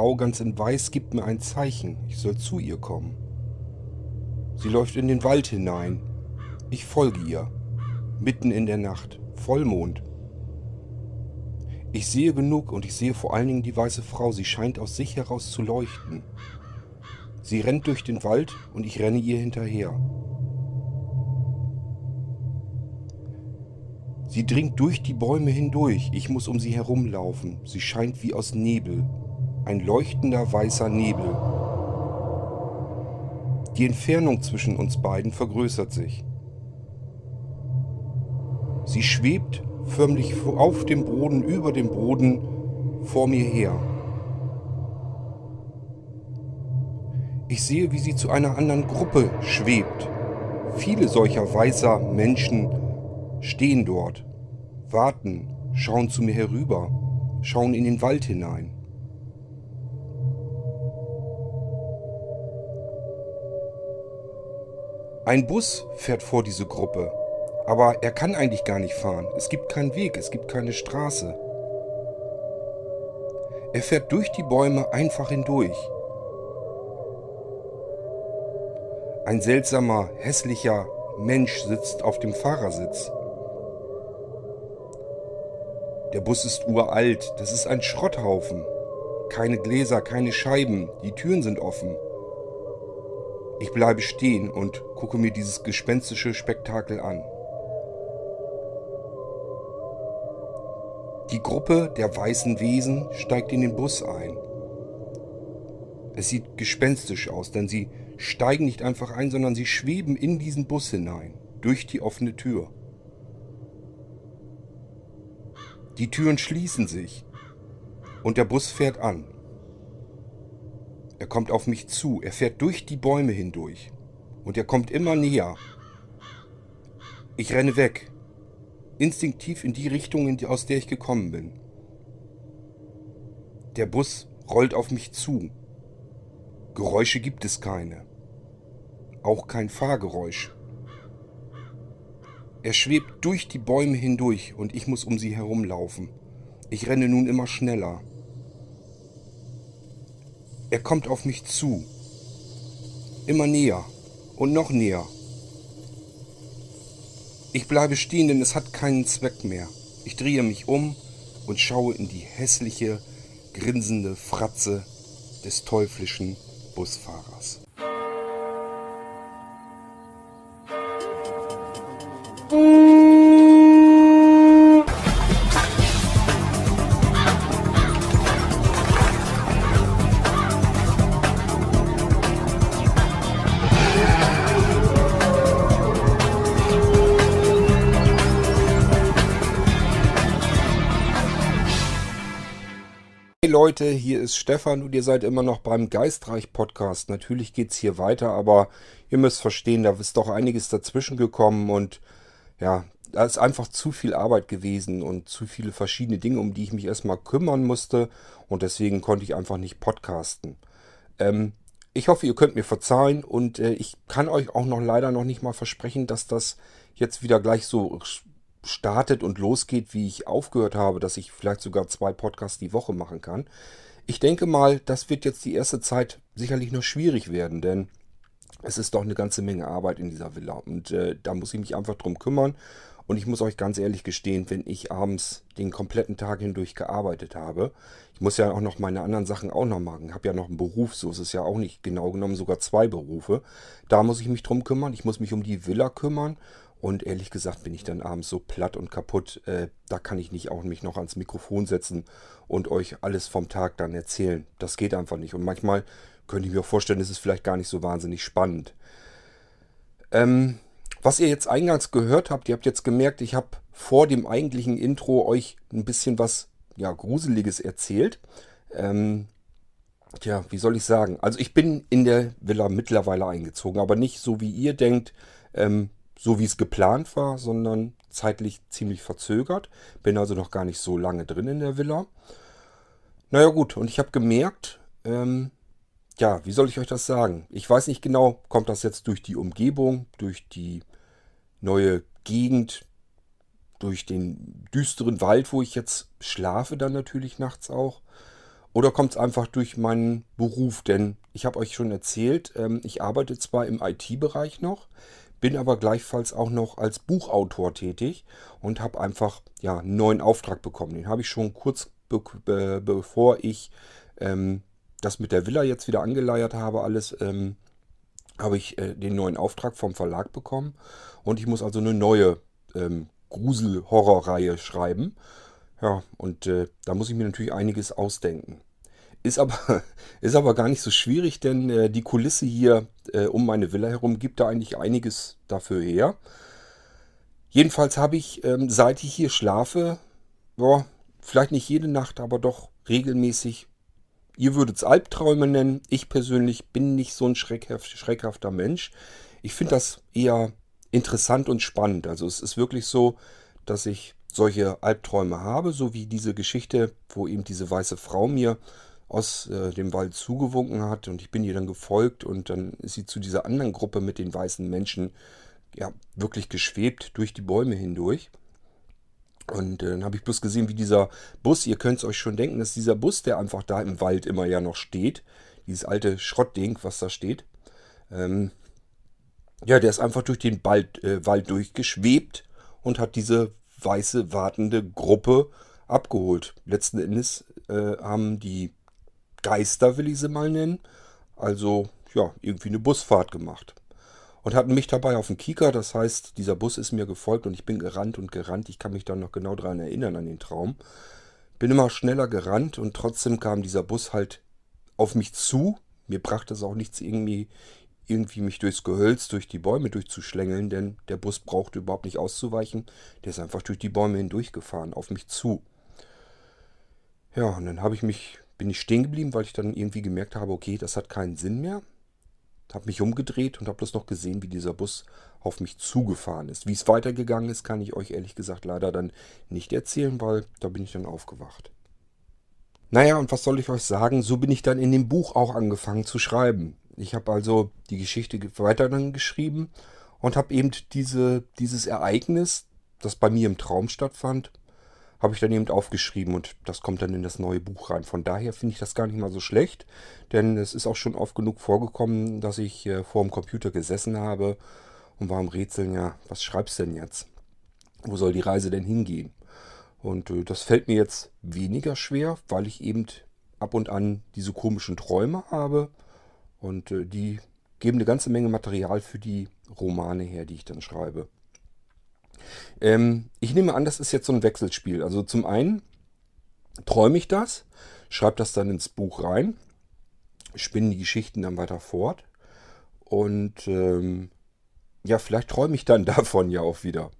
Frau ganz in Weiß gibt mir ein Zeichen, ich soll zu ihr kommen. Sie läuft in den Wald hinein. Ich folge ihr. Mitten in der Nacht. Vollmond. Ich sehe genug und ich sehe vor allen Dingen die weiße Frau. Sie scheint aus sich heraus zu leuchten. Sie rennt durch den Wald und ich renne ihr hinterher. Sie dringt durch die Bäume hindurch. Ich muss um sie herumlaufen. Sie scheint wie aus Nebel. Ein leuchtender weißer Nebel. Die Entfernung zwischen uns beiden vergrößert sich. Sie schwebt förmlich auf dem Boden, über dem Boden vor mir her. Ich sehe, wie sie zu einer anderen Gruppe schwebt. Viele solcher weißer Menschen stehen dort, warten, schauen zu mir herüber, schauen in den Wald hinein. Ein Bus fährt vor diese Gruppe, aber er kann eigentlich gar nicht fahren. Es gibt keinen Weg, es gibt keine Straße. Er fährt durch die Bäume einfach hindurch. Ein seltsamer, hässlicher Mensch sitzt auf dem Fahrersitz. Der Bus ist uralt, das ist ein Schrotthaufen. Keine Gläser, keine Scheiben, die Türen sind offen. Ich bleibe stehen und gucke mir dieses gespenstische Spektakel an. Die Gruppe der weißen Wesen steigt in den Bus ein. Es sieht gespenstisch aus, denn sie steigen nicht einfach ein, sondern sie schweben in diesen Bus hinein, durch die offene Tür. Die Türen schließen sich und der Bus fährt an. Er kommt auf mich zu, er fährt durch die Bäume hindurch und er kommt immer näher. Ich renne weg, instinktiv in die Richtung, aus der ich gekommen bin. Der Bus rollt auf mich zu. Geräusche gibt es keine. Auch kein Fahrgeräusch. Er schwebt durch die Bäume hindurch und ich muss um sie herumlaufen. Ich renne nun immer schneller. Er kommt auf mich zu. Immer näher und noch näher. Ich bleibe stehen, denn es hat keinen Zweck mehr. Ich drehe mich um und schaue in die hässliche, grinsende Fratze des teuflischen Busfahrers. Leute, hier ist Stefan und ihr seid immer noch beim Geistreich Podcast. Natürlich geht's hier weiter, aber ihr müsst verstehen, da ist doch einiges dazwischen gekommen und ja, da ist einfach zu viel Arbeit gewesen und zu viele verschiedene Dinge, um die ich mich erstmal kümmern musste und deswegen konnte ich einfach nicht podcasten. Ähm, ich hoffe, ihr könnt mir verzeihen und äh, ich kann euch auch noch leider noch nicht mal versprechen, dass das jetzt wieder gleich so startet und losgeht, wie ich aufgehört habe, dass ich vielleicht sogar zwei Podcasts die Woche machen kann. Ich denke mal, das wird jetzt die erste Zeit sicherlich noch schwierig werden, denn es ist doch eine ganze Menge Arbeit in dieser Villa und äh, da muss ich mich einfach drum kümmern. Und ich muss euch ganz ehrlich gestehen, wenn ich abends den kompletten Tag hindurch gearbeitet habe, ich muss ja auch noch meine anderen Sachen auch noch machen. Habe ja noch einen Beruf, so ist es ja auch nicht genau genommen, sogar zwei Berufe. Da muss ich mich drum kümmern. Ich muss mich um die Villa kümmern und ehrlich gesagt bin ich dann abends so platt und kaputt, äh, da kann ich nicht auch mich noch ans Mikrofon setzen und euch alles vom Tag dann erzählen. Das geht einfach nicht. Und manchmal könnte ich mir auch vorstellen, es ist vielleicht gar nicht so wahnsinnig spannend. Ähm, was ihr jetzt eingangs gehört habt, ihr habt jetzt gemerkt, ich habe vor dem eigentlichen Intro euch ein bisschen was ja, Gruseliges erzählt. Ähm, tja, wie soll ich sagen? Also ich bin in der Villa mittlerweile eingezogen, aber nicht so wie ihr denkt. Ähm, so wie es geplant war, sondern zeitlich ziemlich verzögert. Bin also noch gar nicht so lange drin in der Villa. Naja gut, und ich habe gemerkt, ähm, ja, wie soll ich euch das sagen? Ich weiß nicht genau, kommt das jetzt durch die Umgebung, durch die neue Gegend, durch den düsteren Wald, wo ich jetzt schlafe dann natürlich nachts auch. Oder kommt es einfach durch meinen Beruf? Denn ich habe euch schon erzählt, ähm, ich arbeite zwar im IT-Bereich noch, bin aber gleichfalls auch noch als Buchautor tätig und habe einfach ja, einen neuen Auftrag bekommen. Den habe ich schon kurz be be bevor ich ähm, das mit der Villa jetzt wieder angeleiert habe, alles, ähm, habe ich äh, den neuen Auftrag vom Verlag bekommen. Und ich muss also eine neue ähm, Grusel-Horror-Reihe schreiben. Ja, und äh, da muss ich mir natürlich einiges ausdenken. Ist aber, ist aber gar nicht so schwierig, denn äh, die Kulisse hier äh, um meine Villa herum gibt da eigentlich einiges dafür her. Jedenfalls habe ich, ähm, seit ich hier schlafe, boah, vielleicht nicht jede Nacht, aber doch regelmäßig, ihr würdet es Albträume nennen. Ich persönlich bin nicht so ein schreckhaft, schreckhafter Mensch. Ich finde das eher interessant und spannend. Also es ist wirklich so, dass ich solche Albträume habe, so wie diese Geschichte, wo eben diese weiße Frau mir aus äh, dem Wald zugewunken hat und ich bin ihr dann gefolgt und dann ist sie zu dieser anderen Gruppe mit den weißen Menschen ja wirklich geschwebt durch die Bäume hindurch. Und äh, dann habe ich bloß gesehen, wie dieser Bus, ihr könnt es euch schon denken, dass dieser Bus, der einfach da im Wald immer ja noch steht, dieses alte Schrottding, was da steht, ähm, ja, der ist einfach durch den Wald, äh, Wald durchgeschwebt und hat diese weiße wartende Gruppe abgeholt. Letzten Endes äh, haben die Geister, will ich sie mal nennen. Also, ja, irgendwie eine Busfahrt gemacht. Und hatten mich dabei auf dem Kieker, das heißt, dieser Bus ist mir gefolgt und ich bin gerannt und gerannt. Ich kann mich dann noch genau daran erinnern, an den Traum. Bin immer schneller gerannt und trotzdem kam dieser Bus halt auf mich zu. Mir brachte es auch nichts, irgendwie, irgendwie mich durchs Gehölz, durch die Bäume durchzuschlängeln, denn der Bus brauchte überhaupt nicht auszuweichen. Der ist einfach durch die Bäume hindurchgefahren, auf mich zu. Ja, und dann habe ich mich bin ich stehen geblieben, weil ich dann irgendwie gemerkt habe, okay, das hat keinen Sinn mehr. Habe mich umgedreht und habe bloß noch gesehen, wie dieser Bus auf mich zugefahren ist. Wie es weitergegangen ist, kann ich euch ehrlich gesagt leider dann nicht erzählen, weil da bin ich dann aufgewacht. Naja, und was soll ich euch sagen? So bin ich dann in dem Buch auch angefangen zu schreiben. Ich habe also die Geschichte weiter dann geschrieben und habe eben diese, dieses Ereignis, das bei mir im Traum stattfand, habe ich dann eben aufgeschrieben und das kommt dann in das neue Buch rein. Von daher finde ich das gar nicht mal so schlecht, denn es ist auch schon oft genug vorgekommen, dass ich äh, vor dem Computer gesessen habe und war am Rätseln, ja, was schreibst du denn jetzt? Wo soll die Reise denn hingehen? Und äh, das fällt mir jetzt weniger schwer, weil ich eben ab und an diese komischen Träume habe und äh, die geben eine ganze Menge Material für die Romane her, die ich dann schreibe. Ähm, ich nehme an, das ist jetzt so ein Wechselspiel. Also zum einen träume ich das, schreibe das dann ins Buch rein, spinne die Geschichten dann weiter fort und ähm, ja, vielleicht träume ich dann davon ja auch wieder.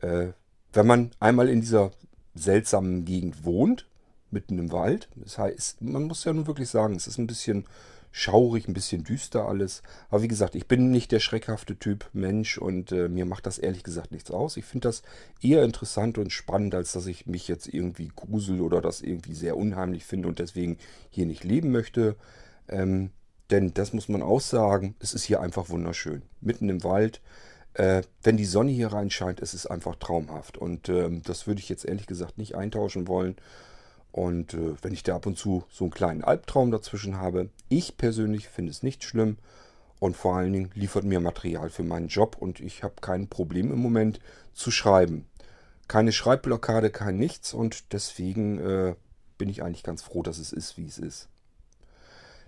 Äh, wenn man einmal in dieser seltsamen Gegend wohnt, mitten im Wald, das heißt, man muss ja nun wirklich sagen, es ist ein bisschen schaurig, ein bisschen düster alles. Aber wie gesagt, ich bin nicht der schreckhafte Typ Mensch und äh, mir macht das ehrlich gesagt nichts aus. Ich finde das eher interessant und spannend, als dass ich mich jetzt irgendwie grusel oder das irgendwie sehr unheimlich finde und deswegen hier nicht leben möchte. Ähm, denn das muss man auch sagen, es ist hier einfach wunderschön. Mitten im Wald. Äh, wenn die Sonne hier reinscheint, ist es einfach traumhaft. Und ähm, das würde ich jetzt ehrlich gesagt nicht eintauschen wollen. Und äh, wenn ich da ab und zu so einen kleinen Albtraum dazwischen habe, ich persönlich finde es nicht schlimm und vor allen Dingen liefert mir Material für meinen Job und ich habe kein Problem im Moment zu schreiben. Keine Schreibblockade, kein nichts und deswegen äh, bin ich eigentlich ganz froh, dass es ist, wie es ist.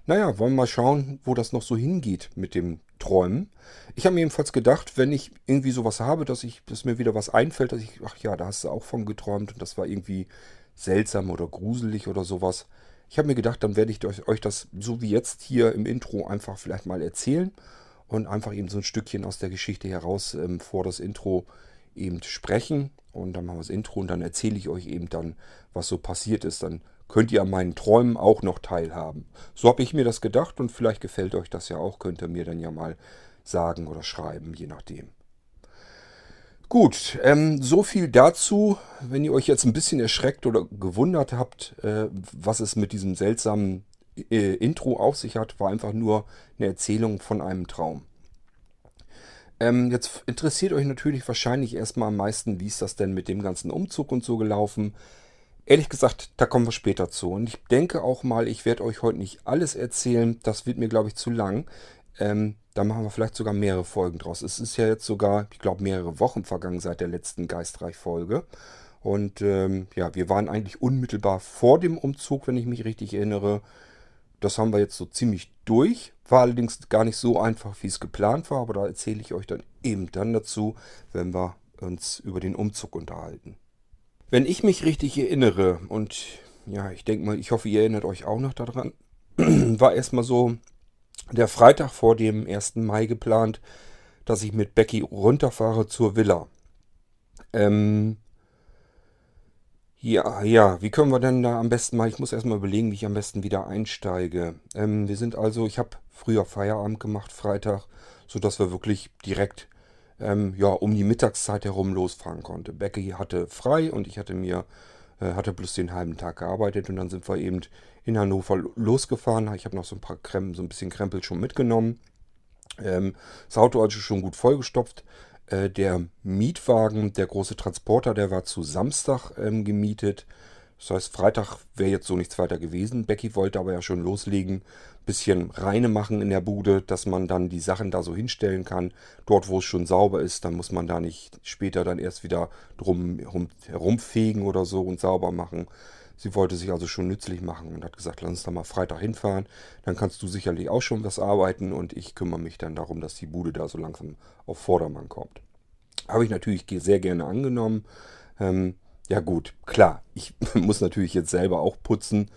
Naja, wollen wir mal schauen, wo das noch so hingeht mit dem Träumen. Ich habe mir jedenfalls gedacht, wenn ich irgendwie sowas habe, dass, ich, dass mir wieder was einfällt, dass ich, ach ja, da hast du auch von geträumt und das war irgendwie seltsam oder gruselig oder sowas. Ich habe mir gedacht, dann werde ich euch das so wie jetzt hier im Intro einfach vielleicht mal erzählen und einfach eben so ein Stückchen aus der Geschichte heraus ähm, vor das Intro eben sprechen. Und dann machen wir das Intro und dann erzähle ich euch eben dann, was so passiert ist. Dann könnt ihr an meinen Träumen auch noch teilhaben. So habe ich mir das gedacht und vielleicht gefällt euch das ja auch. Könnt ihr mir dann ja mal sagen oder schreiben, je nachdem. Gut, ähm, so viel dazu. Wenn ihr euch jetzt ein bisschen erschreckt oder gewundert habt, äh, was es mit diesem seltsamen äh, Intro auf sich hat, war einfach nur eine Erzählung von einem Traum. Ähm, jetzt interessiert euch natürlich wahrscheinlich erstmal am meisten, wie ist das denn mit dem ganzen Umzug und so gelaufen. Ehrlich gesagt, da kommen wir später zu. Und ich denke auch mal, ich werde euch heute nicht alles erzählen. Das wird mir, glaube ich, zu lang. Ähm, da machen wir vielleicht sogar mehrere Folgen draus. Es ist ja jetzt sogar, ich glaube, mehrere Wochen vergangen seit der letzten Geistreich-Folge. Und ähm, ja, wir waren eigentlich unmittelbar vor dem Umzug, wenn ich mich richtig erinnere. Das haben wir jetzt so ziemlich durch. War allerdings gar nicht so einfach, wie es geplant war. Aber da erzähle ich euch dann eben dann dazu, wenn wir uns über den Umzug unterhalten. Wenn ich mich richtig erinnere, und ja, ich denke mal, ich hoffe, ihr erinnert euch auch noch daran, war erstmal so der Freitag vor dem 1. Mai geplant, dass ich mit Becky runterfahre zur Villa. Ähm, ja, ja, wie können wir denn da am besten mal, ich muss erstmal überlegen, wie ich am besten wieder einsteige. Ähm, wir sind also, ich habe früher Feierabend gemacht, Freitag, sodass wir wirklich direkt ähm, ja, um die Mittagszeit herum losfahren konnte. Becky hatte frei und ich hatte mir, äh, hatte bloß den halben Tag gearbeitet und dann sind wir eben in Hannover losgefahren. Ich habe noch so ein paar Krem, so ein bisschen Krempel schon mitgenommen. Ähm, das Auto also schon gut vollgestopft. Äh, der Mietwagen, der große Transporter, der war zu Samstag ähm, gemietet. Das heißt, Freitag wäre jetzt so nichts weiter gewesen. Becky wollte aber ja schon loslegen, bisschen reine machen in der Bude, dass man dann die Sachen da so hinstellen kann. Dort, wo es schon sauber ist, dann muss man da nicht später dann erst wieder drum herum, herumfegen oder so und sauber machen. Sie wollte sich also schon nützlich machen und hat gesagt, lass uns da mal Freitag hinfahren. Dann kannst du sicherlich auch schon was arbeiten und ich kümmere mich dann darum, dass die Bude da so langsam auf Vordermann kommt. Habe ich natürlich sehr gerne angenommen. Ähm, ja gut, klar, ich muss natürlich jetzt selber auch putzen.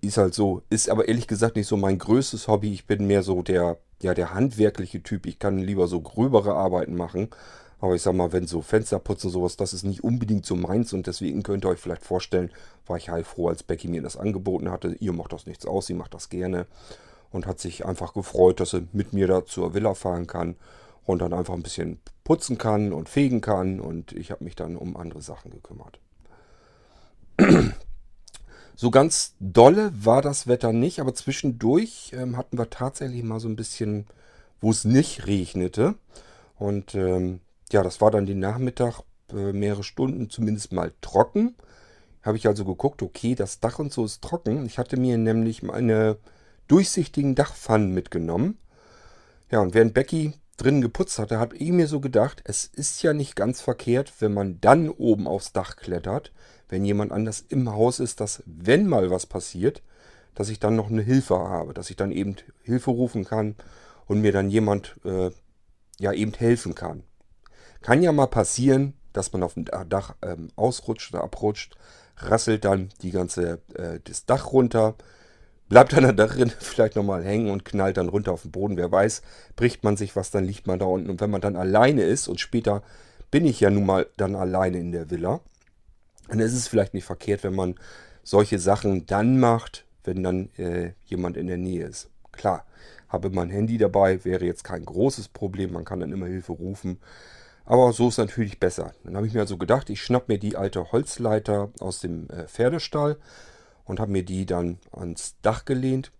Ist halt so, ist aber ehrlich gesagt nicht so mein größtes Hobby. Ich bin mehr so der, ja, der handwerkliche Typ. Ich kann lieber so gröbere Arbeiten machen. Aber ich sag mal, wenn so Fensterputzen und sowas, das ist nicht unbedingt so meins. Und deswegen könnt ihr euch vielleicht vorstellen, war ich heilfroh, als Becky mir das angeboten hatte. Ihr macht das nichts aus, sie macht das gerne. Und hat sich einfach gefreut, dass sie mit mir da zur Villa fahren kann und dann einfach ein bisschen putzen kann und fegen kann. Und ich habe mich dann um andere Sachen gekümmert. So ganz dolle war das Wetter nicht, aber zwischendurch ähm, hatten wir tatsächlich mal so ein bisschen, wo es nicht regnete. Und ähm, ja, das war dann den Nachmittag äh, mehrere Stunden zumindest mal trocken. Habe ich also geguckt, okay, das Dach und so ist trocken. Ich hatte mir nämlich meine durchsichtigen Dachpfannen mitgenommen. Ja, und während Becky drin geputzt hatte, habe ich mir so gedacht, es ist ja nicht ganz verkehrt, wenn man dann oben aufs Dach klettert, wenn jemand anders im Haus ist, dass wenn mal was passiert, dass ich dann noch eine Hilfe habe, dass ich dann eben Hilfe rufen kann und mir dann jemand äh, ja eben helfen kann. Kann ja mal passieren, dass man auf dem Dach ähm, ausrutscht oder abrutscht, rasselt dann die ganze äh, das Dach runter, bleibt dann da drin vielleicht nochmal hängen und knallt dann runter auf den Boden. Wer weiß, bricht man sich was, dann liegt man da unten. Und wenn man dann alleine ist, und später bin ich ja nun mal dann alleine in der Villa, dann ist es vielleicht nicht verkehrt, wenn man solche Sachen dann macht, wenn dann äh, jemand in der Nähe ist. Klar, habe mein Handy dabei, wäre jetzt kein großes Problem, man kann dann immer Hilfe rufen. Aber so ist natürlich besser. Dann habe ich mir also gedacht, ich schnapp mir die alte Holzleiter aus dem äh, Pferdestall und habe mir die dann ans Dach gelehnt.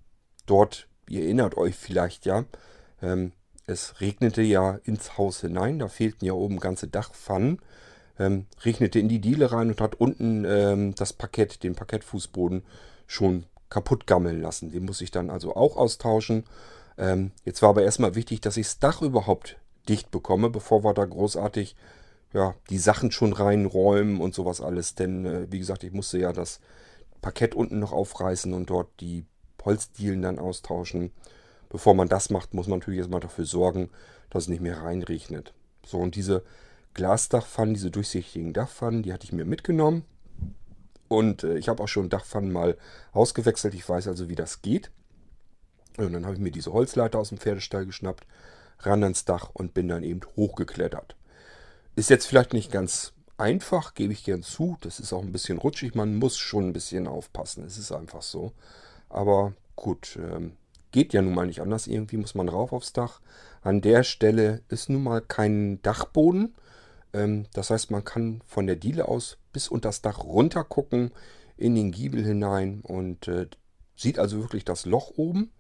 Dort, ihr erinnert euch vielleicht ja, ähm, es regnete ja ins Haus hinein, da fehlten ja oben ganze Dachpfannen. Ähm, regnete in die Diele rein und hat unten ähm, das Parkett, den Parkettfußboden schon kaputt gammeln lassen. Den muss ich dann also auch austauschen. Ähm, jetzt war aber erstmal wichtig, dass ich das Dach überhaupt dicht bekomme, bevor wir da großartig ja, die Sachen schon reinräumen und sowas alles. Denn, äh, wie gesagt, ich musste ja das Parkett unten noch aufreißen und dort die Holzdielen dann austauschen. Bevor man das macht, muss man natürlich erstmal dafür sorgen, dass es nicht mehr reinregnet. So, und diese Glasdachpfannen, diese durchsichtigen Dachpfannen, die hatte ich mir mitgenommen. Und äh, ich habe auch schon Dachpfannen mal ausgewechselt. Ich weiß also, wie das geht. Und dann habe ich mir diese Holzleiter aus dem Pferdestall geschnappt, ran ans Dach und bin dann eben hochgeklettert. Ist jetzt vielleicht nicht ganz einfach, gebe ich gern zu. Das ist auch ein bisschen rutschig. Man muss schon ein bisschen aufpassen. Es ist einfach so. Aber gut, ähm, geht ja nun mal nicht anders. Irgendwie muss man rauf aufs Dach. An der Stelle ist nun mal kein Dachboden. Ähm, das heißt, man kann von der Diele aus bis unter das Dach runter gucken, in den Giebel hinein und äh, sieht also wirklich das Loch oben.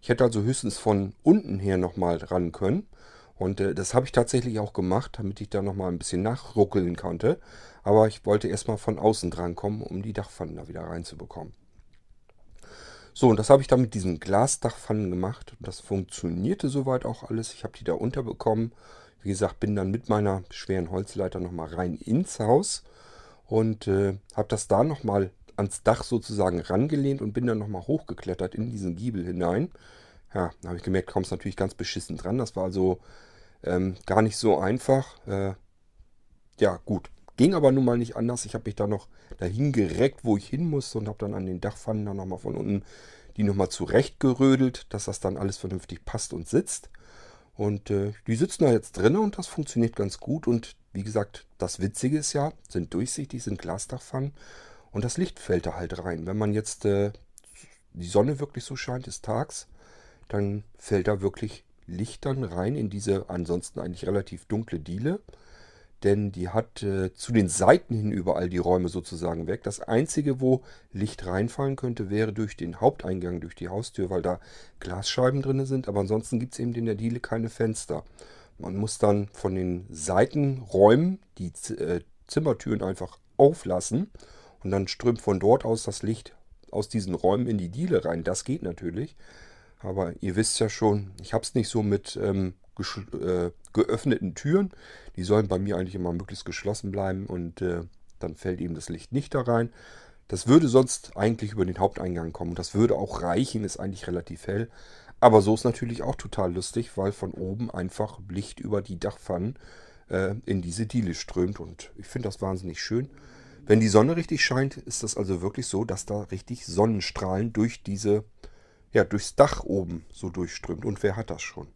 Ich hätte also höchstens von unten her nochmal ran können. Und äh, das habe ich tatsächlich auch gemacht, damit ich da nochmal ein bisschen nachruckeln konnte. Aber ich wollte erstmal von außen drankommen, um die Dachpfannen da wieder reinzubekommen. So, und das habe ich dann mit diesen Glasdachpfannen gemacht. Das funktionierte soweit auch alles. Ich habe die da unterbekommen. Wie gesagt, bin dann mit meiner schweren Holzleiter nochmal rein ins Haus und äh, habe das da nochmal ans Dach sozusagen rangelehnt und bin dann nochmal hochgeklettert in diesen Giebel hinein. Ja, da habe ich gemerkt, kommst natürlich ganz beschissen dran. Das war also ähm, gar nicht so einfach. Äh, ja, gut. Ging aber nun mal nicht anders. Ich habe mich da noch dahin gereckt, wo ich hin musste und habe dann an den Dachpfannen dann nochmal von unten die nochmal zurechtgerödelt, dass das dann alles vernünftig passt und sitzt. Und äh, die sitzen da jetzt drin und das funktioniert ganz gut. Und wie gesagt, das Witzige ist ja, sind durchsichtig, sind Glasdachpfannen und das Licht fällt da halt rein. Wenn man jetzt äh, die Sonne wirklich so scheint, ist tags, dann fällt da wirklich Licht dann rein in diese ansonsten eigentlich relativ dunkle Diele denn die hat äh, zu den Seiten hin überall die Räume sozusagen weg. Das Einzige, wo Licht reinfallen könnte, wäre durch den Haupteingang, durch die Haustür, weil da Glasscheiben drin sind. Aber ansonsten gibt es eben in der Diele keine Fenster. Man muss dann von den Seitenräumen die Z äh, Zimmertüren einfach auflassen und dann strömt von dort aus das Licht aus diesen Räumen in die Diele rein. Das geht natürlich. Aber ihr wisst ja schon, ich habe es nicht so mit ähm, äh, geöffneten Türen. Die sollen bei mir eigentlich immer möglichst geschlossen bleiben und äh, dann fällt eben das Licht nicht da rein. Das würde sonst eigentlich über den Haupteingang kommen. Das würde auch reichen, ist eigentlich relativ hell. Aber so ist natürlich auch total lustig, weil von oben einfach Licht über die Dachpfannen äh, in diese Diele strömt. Und ich finde das wahnsinnig schön. Wenn die Sonne richtig scheint, ist das also wirklich so, dass da richtig Sonnenstrahlen durch diese, ja, durchs Dach oben so durchströmt. Und wer hat das schon?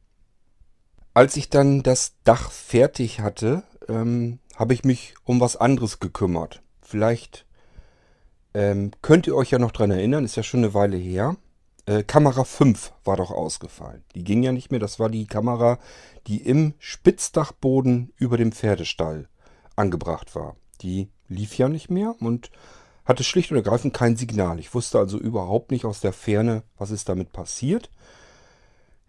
Als ich dann das Dach fertig hatte, ähm, habe ich mich um was anderes gekümmert. Vielleicht ähm, könnt ihr euch ja noch dran erinnern, ist ja schon eine Weile her. Äh, Kamera 5 war doch ausgefallen. Die ging ja nicht mehr. Das war die Kamera, die im Spitzdachboden über dem Pferdestall angebracht war. Die lief ja nicht mehr und hatte schlicht und ergreifend kein Signal. Ich wusste also überhaupt nicht aus der Ferne, was ist damit passiert.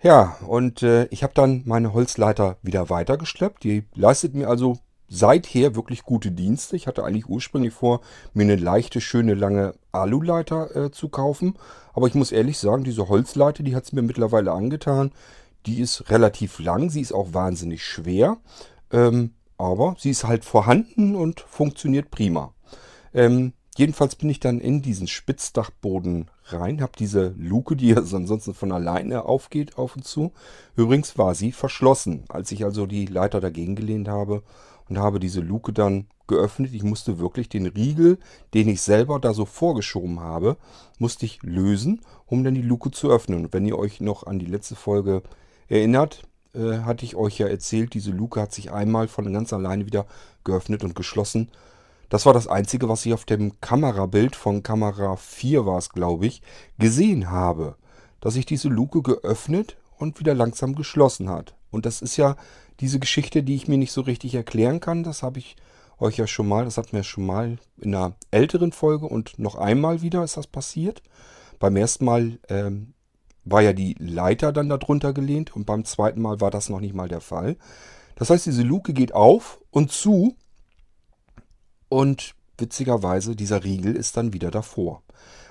Ja, und äh, ich habe dann meine Holzleiter wieder weitergeschleppt. Die leistet mir also seither wirklich gute Dienste. Ich hatte eigentlich ursprünglich vor, mir eine leichte, schöne, lange Aluleiter äh, zu kaufen. Aber ich muss ehrlich sagen, diese Holzleiter, die hat es mir mittlerweile angetan. Die ist relativ lang, sie ist auch wahnsinnig schwer. Ähm, aber sie ist halt vorhanden und funktioniert prima. Ähm, Jedenfalls bin ich dann in diesen Spitzdachboden rein, habe diese Luke, die ja ansonsten von alleine aufgeht, auf und zu. Übrigens war sie verschlossen, als ich also die Leiter dagegen gelehnt habe und habe diese Luke dann geöffnet. Ich musste wirklich den Riegel, den ich selber da so vorgeschoben habe, musste ich lösen, um dann die Luke zu öffnen. Und wenn ihr euch noch an die letzte Folge erinnert, äh, hatte ich euch ja erzählt, diese Luke hat sich einmal von ganz alleine wieder geöffnet und geschlossen das war das Einzige, was ich auf dem Kamerabild von Kamera 4 war es, glaube ich, gesehen habe. Dass sich diese Luke geöffnet und wieder langsam geschlossen hat. Und das ist ja diese Geschichte, die ich mir nicht so richtig erklären kann. Das habe ich euch ja schon mal, das hat mir schon mal in einer älteren Folge und noch einmal wieder ist das passiert. Beim ersten Mal ähm, war ja die Leiter dann darunter gelehnt und beim zweiten Mal war das noch nicht mal der Fall. Das heißt, diese Luke geht auf und zu und witzigerweise, dieser Riegel ist dann wieder davor.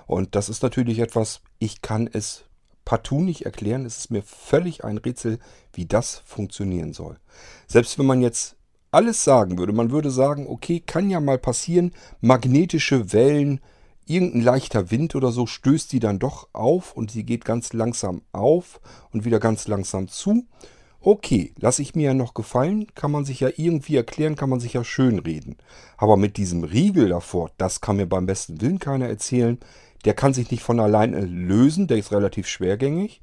Und das ist natürlich etwas, ich kann es partout nicht erklären. Es ist mir völlig ein Rätsel, wie das funktionieren soll. Selbst wenn man jetzt alles sagen würde, man würde sagen, okay, kann ja mal passieren, magnetische Wellen, irgendein leichter Wind oder so stößt die dann doch auf und sie geht ganz langsam auf und wieder ganz langsam zu. Okay, lasse ich mir ja noch gefallen, kann man sich ja irgendwie erklären, kann man sich ja schönreden. Aber mit diesem Riegel davor, das kann mir beim besten Willen keiner erzählen. Der kann sich nicht von alleine lösen, der ist relativ schwergängig.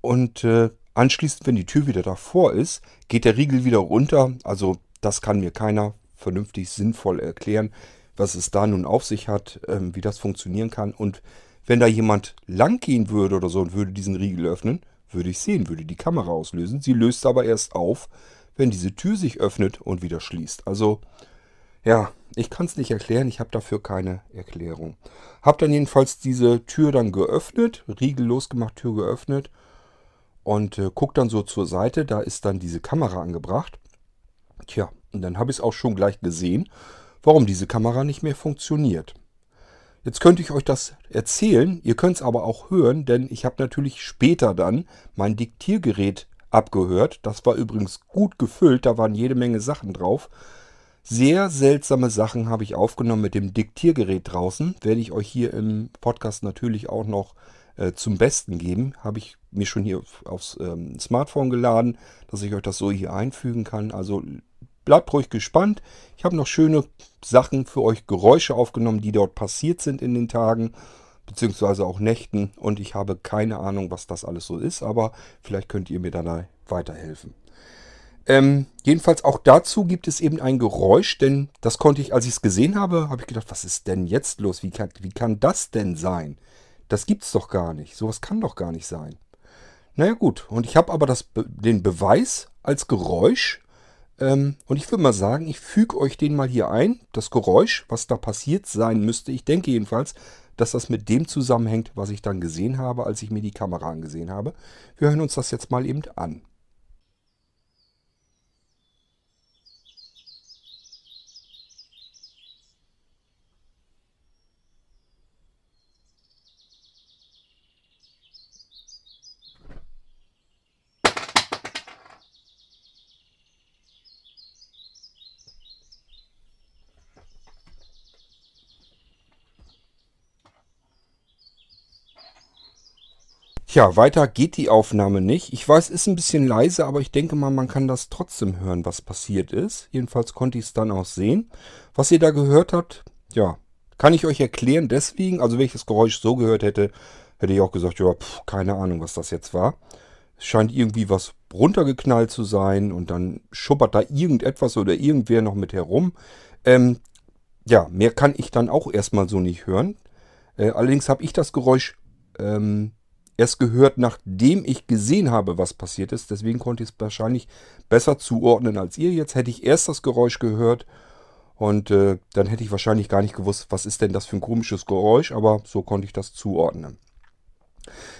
Und äh, anschließend, wenn die Tür wieder davor ist, geht der Riegel wieder runter. Also das kann mir keiner vernünftig sinnvoll erklären, was es da nun auf sich hat, ähm, wie das funktionieren kann. Und wenn da jemand lang gehen würde oder so und würde diesen Riegel öffnen, würde ich sehen, würde die Kamera auslösen. Sie löst aber erst auf, wenn diese Tür sich öffnet und wieder schließt. Also, ja, ich kann es nicht erklären, ich habe dafür keine Erklärung. Habe dann jedenfalls diese Tür dann geöffnet, Riegel losgemacht, Tür geöffnet und äh, guck dann so zur Seite, da ist dann diese Kamera angebracht. Tja, und dann habe ich es auch schon gleich gesehen. Warum diese Kamera nicht mehr funktioniert. Jetzt könnte ich euch das erzählen, ihr könnt es aber auch hören, denn ich habe natürlich später dann mein Diktiergerät abgehört. Das war übrigens gut gefüllt, da waren jede Menge Sachen drauf. Sehr seltsame Sachen habe ich aufgenommen mit dem Diktiergerät draußen. Werde ich euch hier im Podcast natürlich auch noch äh, zum Besten geben. Habe ich mir schon hier aufs ähm, Smartphone geladen, dass ich euch das so hier einfügen kann. Also bleibt ruhig gespannt. Ich habe noch schöne Sachen für euch, Geräusche aufgenommen, die dort passiert sind in den Tagen, beziehungsweise auch Nächten. Und ich habe keine Ahnung, was das alles so ist, aber vielleicht könnt ihr mir da weiterhelfen. Ähm, jedenfalls auch dazu gibt es eben ein Geräusch, denn das konnte ich, als ich es gesehen habe, habe ich gedacht, was ist denn jetzt los? Wie kann, wie kann das denn sein? Das gibt's doch gar nicht. Sowas kann doch gar nicht sein. Naja gut, und ich habe aber das, den Beweis als Geräusch ähm, und ich würde mal sagen, ich füge euch den mal hier ein. Das Geräusch, was da passiert sein müsste. Ich denke jedenfalls, dass das mit dem zusammenhängt, was ich dann gesehen habe, als ich mir die Kamera angesehen habe. Wir hören uns das jetzt mal eben an. Tja, weiter geht die Aufnahme nicht. Ich weiß, ist ein bisschen leise, aber ich denke mal, man kann das trotzdem hören, was passiert ist. Jedenfalls konnte ich es dann auch sehen. Was ihr da gehört habt, ja, kann ich euch erklären deswegen. Also wenn ich das Geräusch so gehört hätte, hätte ich auch gesagt, ja, pf, keine Ahnung, was das jetzt war. Es scheint irgendwie was runtergeknallt zu sein und dann schuppert da irgendetwas oder irgendwer noch mit herum. Ähm, ja, mehr kann ich dann auch erstmal so nicht hören. Äh, allerdings habe ich das Geräusch ähm, erst gehört, nachdem ich gesehen habe, was passiert ist. Deswegen konnte ich es wahrscheinlich besser zuordnen als ihr. Jetzt hätte ich erst das Geräusch gehört und äh, dann hätte ich wahrscheinlich gar nicht gewusst, was ist denn das für ein komisches Geräusch, aber so konnte ich das zuordnen.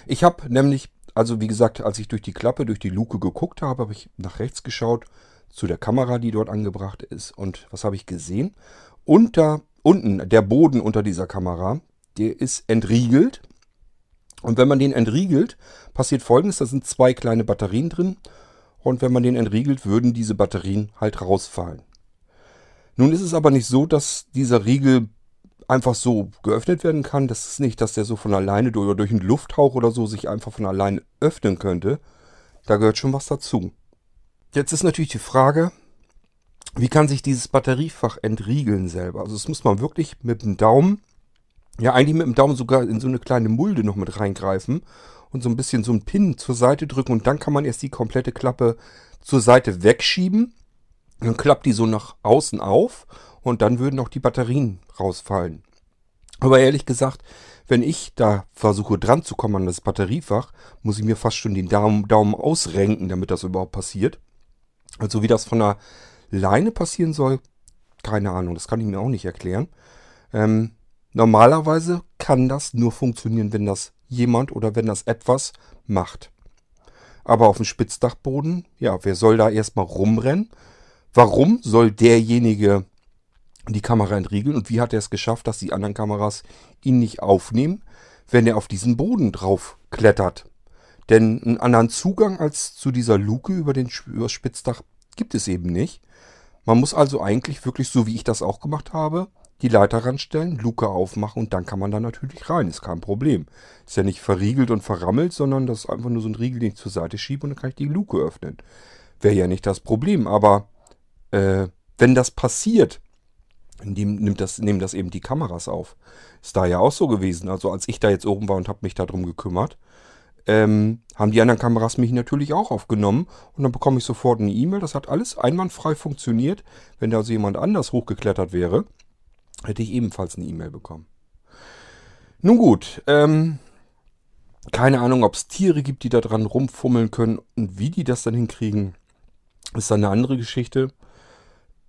Ich habe nämlich, also wie gesagt, als ich durch die Klappe, durch die Luke geguckt habe, habe ich nach rechts geschaut zu der Kamera, die dort angebracht ist. Und was habe ich gesehen? Unter, unten, der Boden unter dieser Kamera, der ist entriegelt. Und wenn man den entriegelt, passiert folgendes, da sind zwei kleine Batterien drin. Und wenn man den entriegelt, würden diese Batterien halt rausfallen. Nun ist es aber nicht so, dass dieser Riegel einfach so geöffnet werden kann. Das ist nicht, dass der so von alleine oder durch einen Lufthauch oder so sich einfach von alleine öffnen könnte. Da gehört schon was dazu. Jetzt ist natürlich die Frage, wie kann sich dieses Batteriefach entriegeln selber? Also das muss man wirklich mit dem Daumen ja eigentlich mit dem Daumen sogar in so eine kleine Mulde noch mit reingreifen und so ein bisschen so einen Pin zur Seite drücken und dann kann man erst die komplette Klappe zur Seite wegschieben. Dann klappt die so nach außen auf und dann würden auch die Batterien rausfallen. Aber ehrlich gesagt, wenn ich da versuche dran zu kommen an das Batteriefach, muss ich mir fast schon den Daumen, Daumen ausrenken, damit das überhaupt passiert. Also wie das von der Leine passieren soll, keine Ahnung, das kann ich mir auch nicht erklären. Ähm, Normalerweise kann das nur funktionieren, wenn das jemand oder wenn das etwas macht. Aber auf dem Spitzdachboden, ja, wer soll da erstmal rumrennen? Warum soll derjenige die Kamera entriegeln und wie hat er es geschafft, dass die anderen Kameras ihn nicht aufnehmen, wenn er auf diesen Boden drauf klettert? Denn einen anderen Zugang als zu dieser Luke über, den, über das Spitzdach gibt es eben nicht. Man muss also eigentlich wirklich, so wie ich das auch gemacht habe, die Leiter ranstellen, Luke aufmachen und dann kann man da natürlich rein. Ist kein Problem. Ist ja nicht verriegelt und verrammelt, sondern das ist einfach nur so ein Riegel, den ich zur Seite schiebe und dann kann ich die Luke öffnen. Wäre ja nicht das Problem. Aber äh, wenn das passiert, nimmt das, nehmen das eben die Kameras auf. Ist da ja auch so gewesen. Also als ich da jetzt oben war und habe mich darum gekümmert, ähm, haben die anderen Kameras mich natürlich auch aufgenommen und dann bekomme ich sofort eine E-Mail. Das hat alles einwandfrei funktioniert. Wenn da also jemand anders hochgeklettert wäre, hätte ich ebenfalls eine E-Mail bekommen. Nun gut, ähm, keine Ahnung, ob es Tiere gibt, die da dran rumfummeln können und wie die das dann hinkriegen, ist dann eine andere Geschichte.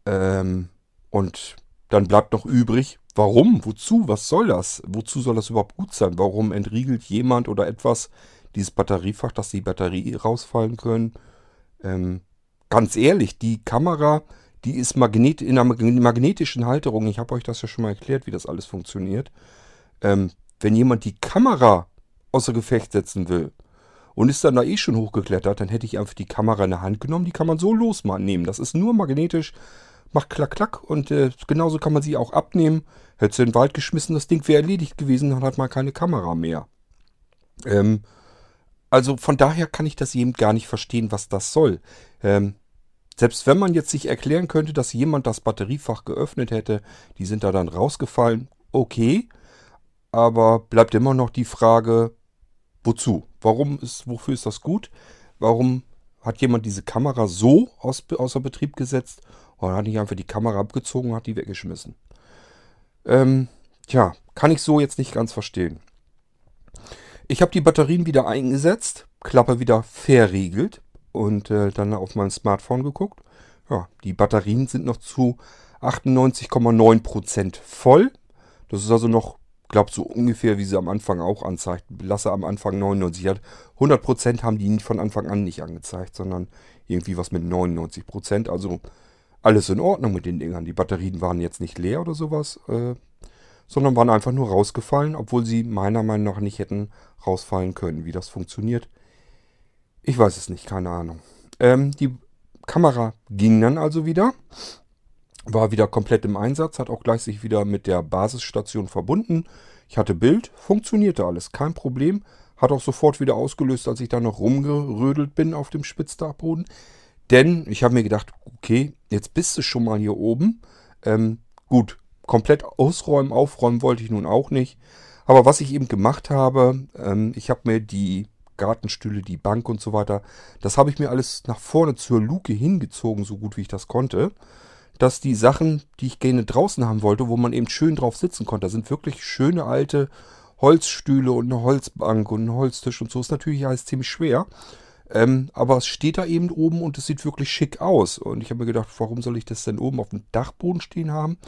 Ähm, und dann bleibt noch übrig, warum, wozu, was soll das? Wozu soll das überhaupt gut sein? Warum entriegelt jemand oder etwas dieses Batteriefach, dass die Batterie rausfallen können? Ähm, ganz ehrlich, die Kamera die ist magnet in einer magnetischen Halterung. Ich habe euch das ja schon mal erklärt, wie das alles funktioniert. Ähm, wenn jemand die Kamera außer Gefecht setzen will und ist dann da eh schon hochgeklettert, dann hätte ich einfach die Kamera in der Hand genommen. Die kann man so losnehmen. Das ist nur magnetisch, macht klack, klack und äh, genauso kann man sie auch abnehmen. Hätte sie in den Wald geschmissen, das Ding wäre erledigt gewesen, dann hat man keine Kamera mehr. Ähm, also von daher kann ich das eben gar nicht verstehen, was das soll. Ähm, selbst wenn man jetzt sich erklären könnte, dass jemand das Batteriefach geöffnet hätte, die sind da dann rausgefallen, okay. Aber bleibt immer noch die Frage, wozu? Warum ist, wofür ist das gut? Warum hat jemand diese Kamera so aus, außer Betrieb gesetzt und hat nicht einfach die Kamera abgezogen und hat die weggeschmissen? Ähm, tja, kann ich so jetzt nicht ganz verstehen. Ich habe die Batterien wieder eingesetzt, Klappe wieder verriegelt und äh, dann auf mein Smartphone geguckt. Ja, die Batterien sind noch zu 98,9% voll. Das ist also noch, glaube so ungefähr, wie sie am Anfang auch anzeigt. Lasse am Anfang 99 hat. 100% haben die von Anfang an nicht angezeigt, sondern irgendwie was mit 99%. Also alles in Ordnung mit den Dingern. Die Batterien waren jetzt nicht leer oder sowas, äh, sondern waren einfach nur rausgefallen, obwohl sie meiner Meinung nach nicht hätten rausfallen können. Wie das funktioniert, ich weiß es nicht, keine Ahnung. Ähm, die Kamera ging dann also wieder. War wieder komplett im Einsatz, hat auch gleich sich wieder mit der Basisstation verbunden. Ich hatte Bild, funktionierte alles, kein Problem. Hat auch sofort wieder ausgelöst, als ich da noch rumgerödelt bin auf dem Spitzdachboden. Denn ich habe mir gedacht, okay, jetzt bist du schon mal hier oben. Ähm, gut, komplett ausräumen, aufräumen wollte ich nun auch nicht. Aber was ich eben gemacht habe, ähm, ich habe mir die Gartenstühle, die Bank und so weiter. Das habe ich mir alles nach vorne zur Luke hingezogen, so gut wie ich das konnte. Dass die Sachen, die ich gerne draußen haben wollte, wo man eben schön drauf sitzen konnte, da sind wirklich schöne alte Holzstühle und eine Holzbank und ein Holztisch und so. Ist natürlich alles ziemlich schwer. Ähm, aber es steht da eben oben und es sieht wirklich schick aus. Und ich habe mir gedacht, warum soll ich das denn oben auf dem Dachboden stehen haben?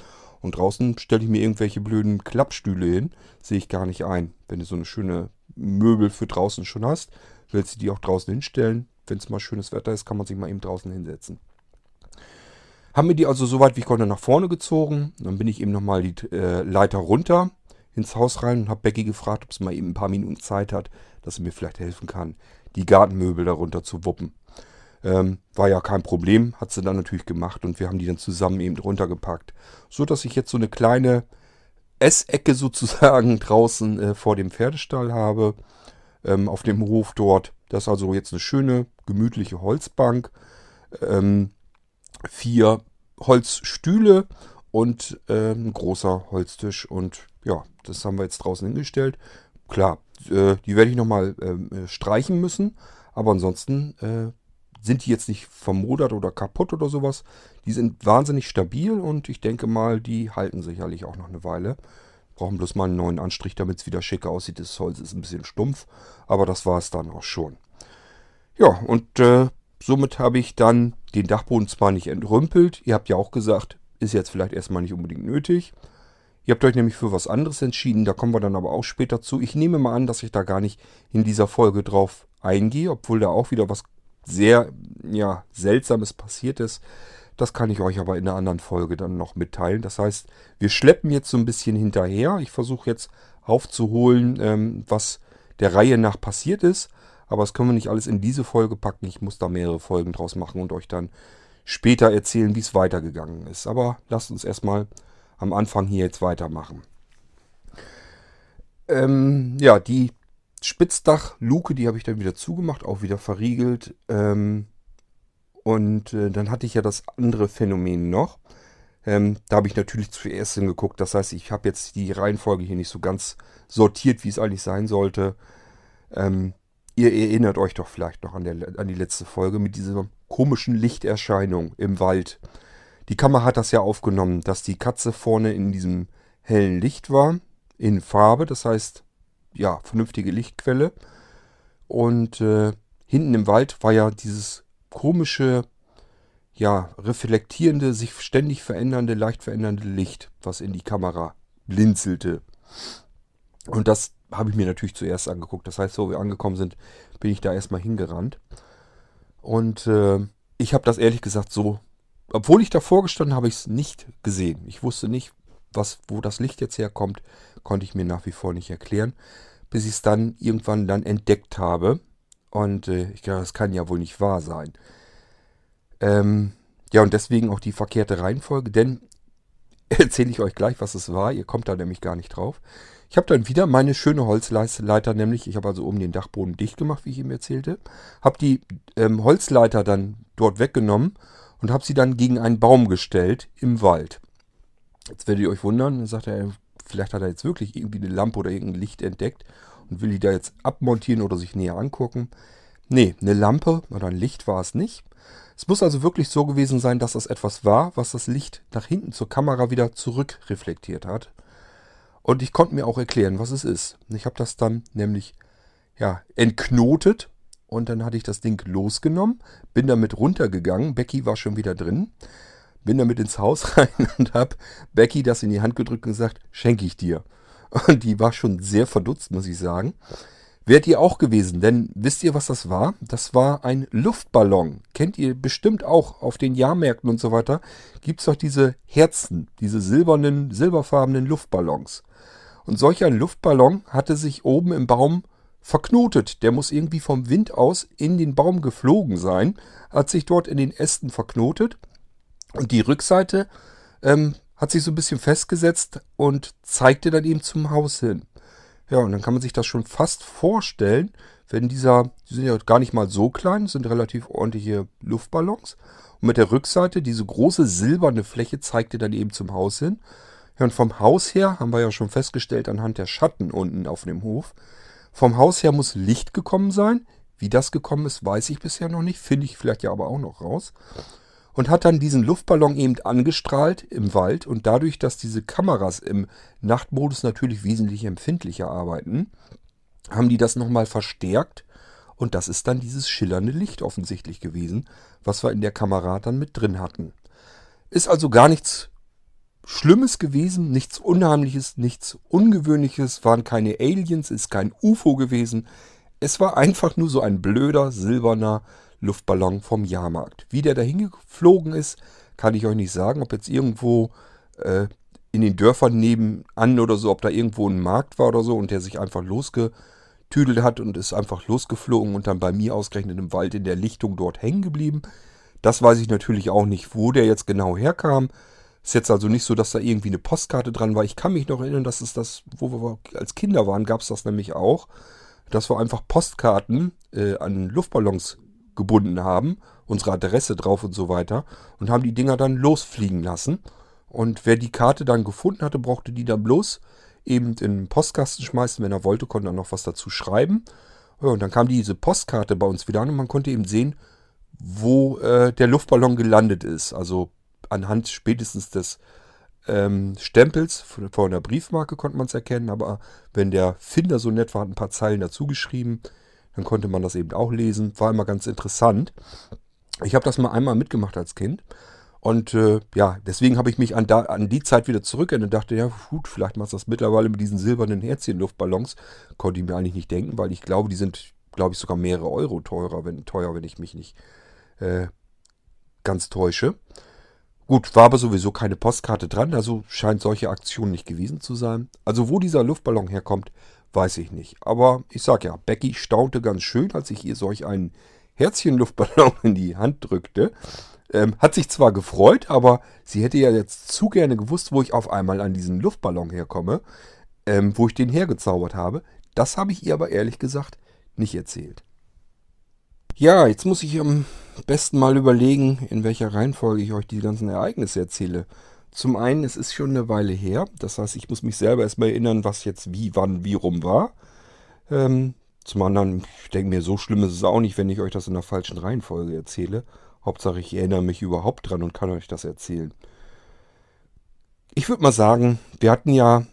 Und draußen stelle ich mir irgendwelche blöden Klappstühle hin. Sehe ich gar nicht ein. Wenn du so eine schöne Möbel für draußen schon hast, willst du die auch draußen hinstellen. Wenn es mal schönes Wetter ist, kann man sich mal eben draußen hinsetzen. Haben wir die also so weit wie ich konnte nach vorne gezogen. Dann bin ich eben nochmal die äh, Leiter runter ins Haus rein und habe Becky gefragt, ob sie mal eben ein paar Minuten Zeit hat, dass sie mir vielleicht helfen kann, die Gartenmöbel darunter zu wuppen. Ähm, war ja kein Problem, hat sie dann natürlich gemacht und wir haben die dann zusammen eben runtergepackt. So dass ich jetzt so eine kleine Essecke sozusagen draußen äh, vor dem Pferdestall habe, ähm, auf dem Hof dort. Das ist also jetzt eine schöne, gemütliche Holzbank, ähm, vier Holzstühle und äh, ein großer Holztisch. Und ja, das haben wir jetzt draußen hingestellt. Klar, äh, die werde ich nochmal ähm, äh, streichen müssen, aber ansonsten äh, sind die jetzt nicht vermodert oder kaputt oder sowas. Die sind wahnsinnig stabil und ich denke mal, die halten sicherlich auch noch eine Weile. Brauchen bloß mal einen neuen Anstrich, damit es wieder schicker aussieht. Das Holz ist ein bisschen stumpf, aber das war es dann auch schon. Ja, und äh, somit habe ich dann den Dachboden zwar nicht entrümpelt. Ihr habt ja auch gesagt, ist jetzt vielleicht erstmal nicht unbedingt nötig. Ihr habt euch nämlich für was anderes entschieden, da kommen wir dann aber auch später zu. Ich nehme mal an, dass ich da gar nicht in dieser Folge drauf eingehe, obwohl da auch wieder was sehr ja, Seltsames passiert ist. Das kann ich euch aber in einer anderen Folge dann noch mitteilen. Das heißt, wir schleppen jetzt so ein bisschen hinterher. Ich versuche jetzt aufzuholen, ähm, was der Reihe nach passiert ist. Aber das können wir nicht alles in diese Folge packen. Ich muss da mehrere Folgen draus machen und euch dann später erzählen, wie es weitergegangen ist. Aber lasst uns erstmal am Anfang hier jetzt weitermachen. Ähm, ja, die Spitzdachluke, die habe ich dann wieder zugemacht, auch wieder verriegelt. Ähm, und äh, dann hatte ich ja das andere Phänomen noch. Ähm, da habe ich natürlich zuerst hingeguckt. Das heißt, ich habe jetzt die Reihenfolge hier nicht so ganz sortiert, wie es eigentlich sein sollte. Ähm, ihr erinnert euch doch vielleicht noch an, der, an die letzte Folge mit dieser komischen Lichterscheinung im Wald. Die Kamera hat das ja aufgenommen, dass die Katze vorne in diesem hellen Licht war, in Farbe. Das heißt, ja, vernünftige Lichtquelle. Und äh, hinten im Wald war ja dieses komische, ja, reflektierende, sich ständig verändernde, leicht verändernde Licht, was in die Kamera blinzelte. Und das habe ich mir natürlich zuerst angeguckt. Das heißt, wo wir angekommen sind, bin ich da erstmal hingerannt. Und äh, ich habe das ehrlich gesagt so obwohl ich davor gestanden habe, ich es nicht gesehen. Ich wusste nicht, was, wo das Licht jetzt herkommt, konnte ich mir nach wie vor nicht erklären, bis ich es dann irgendwann dann entdeckt habe. Und äh, ich glaube, das kann ja wohl nicht wahr sein. Ähm, ja, und deswegen auch die verkehrte Reihenfolge, denn erzähle ich euch gleich, was es war. Ihr kommt da nämlich gar nicht drauf. Ich habe dann wieder meine schöne Holzleiter, nämlich, ich habe also oben den Dachboden dicht gemacht, wie ich ihm erzählte, habe die ähm, Holzleiter dann dort weggenommen und habe sie dann gegen einen Baum gestellt im Wald. Jetzt werdet ihr euch wundern, dann sagt er, vielleicht hat er jetzt wirklich irgendwie eine Lampe oder irgendein Licht entdeckt und will die da jetzt abmontieren oder sich näher angucken. Nee, eine Lampe oder ein Licht war es nicht. Es muss also wirklich so gewesen sein, dass das etwas war, was das Licht nach hinten zur Kamera wieder zurückreflektiert hat. Und ich konnte mir auch erklären, was es ist. Ich habe das dann nämlich ja, entknotet und dann hatte ich das Ding losgenommen, bin damit runtergegangen. Becky war schon wieder drin. Bin damit ins Haus rein und habe Becky das in die Hand gedrückt und gesagt, schenke ich dir. Die war schon sehr verdutzt, muss ich sagen. Wärt ihr auch gewesen, denn wisst ihr, was das war? Das war ein Luftballon. Kennt ihr bestimmt auch auf den Jahrmärkten und so weiter. Gibt es doch diese Herzen, diese silbernen, silberfarbenen Luftballons. Und solch ein Luftballon hatte sich oben im Baum verknotet. Der muss irgendwie vom Wind aus in den Baum geflogen sein, hat sich dort in den Ästen verknotet und die Rückseite ähm, hat sich so ein bisschen festgesetzt und zeigte dann eben zum Haus hin. Ja, und dann kann man sich das schon fast vorstellen, wenn dieser, die sind ja gar nicht mal so klein, sind relativ ordentliche Luftballons. Und mit der Rückseite, diese große silberne Fläche zeigte dann eben zum Haus hin. Ja, und vom Haus her haben wir ja schon festgestellt anhand der Schatten unten auf dem Hof, vom Haus her muss Licht gekommen sein. Wie das gekommen ist, weiß ich bisher noch nicht. Finde ich vielleicht ja aber auch noch raus. Und hat dann diesen Luftballon eben angestrahlt im Wald. Und dadurch, dass diese Kameras im Nachtmodus natürlich wesentlich empfindlicher arbeiten, haben die das nochmal verstärkt. Und das ist dann dieses schillernde Licht offensichtlich gewesen, was wir in der Kamera dann mit drin hatten. Ist also gar nichts Schlimmes gewesen, nichts Unheimliches, nichts Ungewöhnliches, waren keine Aliens, ist kein UFO gewesen. Es war einfach nur so ein blöder, silberner Luftballon vom Jahrmarkt. Wie der dahin geflogen ist, kann ich euch nicht sagen. Ob jetzt irgendwo äh, in den Dörfern nebenan oder so, ob da irgendwo ein Markt war oder so und der sich einfach losgetüdelt hat und ist einfach losgeflogen und dann bei mir ausgerechnet im Wald in der Lichtung dort hängen geblieben. Das weiß ich natürlich auch nicht, wo der jetzt genau herkam. Ist jetzt also nicht so, dass da irgendwie eine Postkarte dran war. Ich kann mich noch erinnern, dass es das, wo wir als Kinder waren, gab es das nämlich auch. Dass wir einfach Postkarten äh, an Luftballons gebunden haben, unsere Adresse drauf und so weiter, und haben die Dinger dann losfliegen lassen. Und wer die Karte dann gefunden hatte, brauchte die dann bloß eben in den Postkasten schmeißen. Wenn er wollte, konnte er noch was dazu schreiben. Ja, und dann kam diese Postkarte bei uns wieder an und man konnte eben sehen, wo äh, der Luftballon gelandet ist. Also anhand spätestens des ähm, Stempels von der Briefmarke konnte man es erkennen, aber wenn der Finder so nett war, hat ein paar Zeilen dazu geschrieben, dann konnte man das eben auch lesen. War immer ganz interessant. Ich habe das mal einmal mitgemacht als Kind. Und äh, ja, deswegen habe ich mich an, da, an die Zeit wieder zurückerinnert und dachte, ja gut, vielleicht machst du das mittlerweile mit diesen silbernen Herzchen-Luftballons. Konnte ich mir eigentlich nicht denken, weil ich glaube, die sind, glaube ich, sogar mehrere Euro teurer, wenn, teuer, wenn ich mich nicht äh, ganz täusche. Gut, war aber sowieso keine Postkarte dran, also scheint solche Aktionen nicht gewesen zu sein. Also wo dieser Luftballon herkommt, weiß ich nicht. Aber ich sag ja, Becky staunte ganz schön, als ich ihr solch einen Herzchen-Luftballon in die Hand drückte. Ähm, hat sich zwar gefreut, aber sie hätte ja jetzt zu gerne gewusst, wo ich auf einmal an diesen Luftballon herkomme, ähm, wo ich den hergezaubert habe. Das habe ich ihr aber ehrlich gesagt nicht erzählt. Ja, jetzt muss ich am besten mal überlegen, in welcher Reihenfolge ich euch die ganzen Ereignisse erzähle. Zum einen, es ist schon eine Weile her. Das heißt, ich muss mich selber erstmal erinnern, was jetzt wie, wann, wie rum war. Ähm, zum anderen, ich denke mir, so schlimm ist es auch nicht, wenn ich euch das in der falschen Reihenfolge erzähle. Hauptsache, ich erinnere mich überhaupt dran und kann euch das erzählen. Ich würde mal sagen, wir hatten ja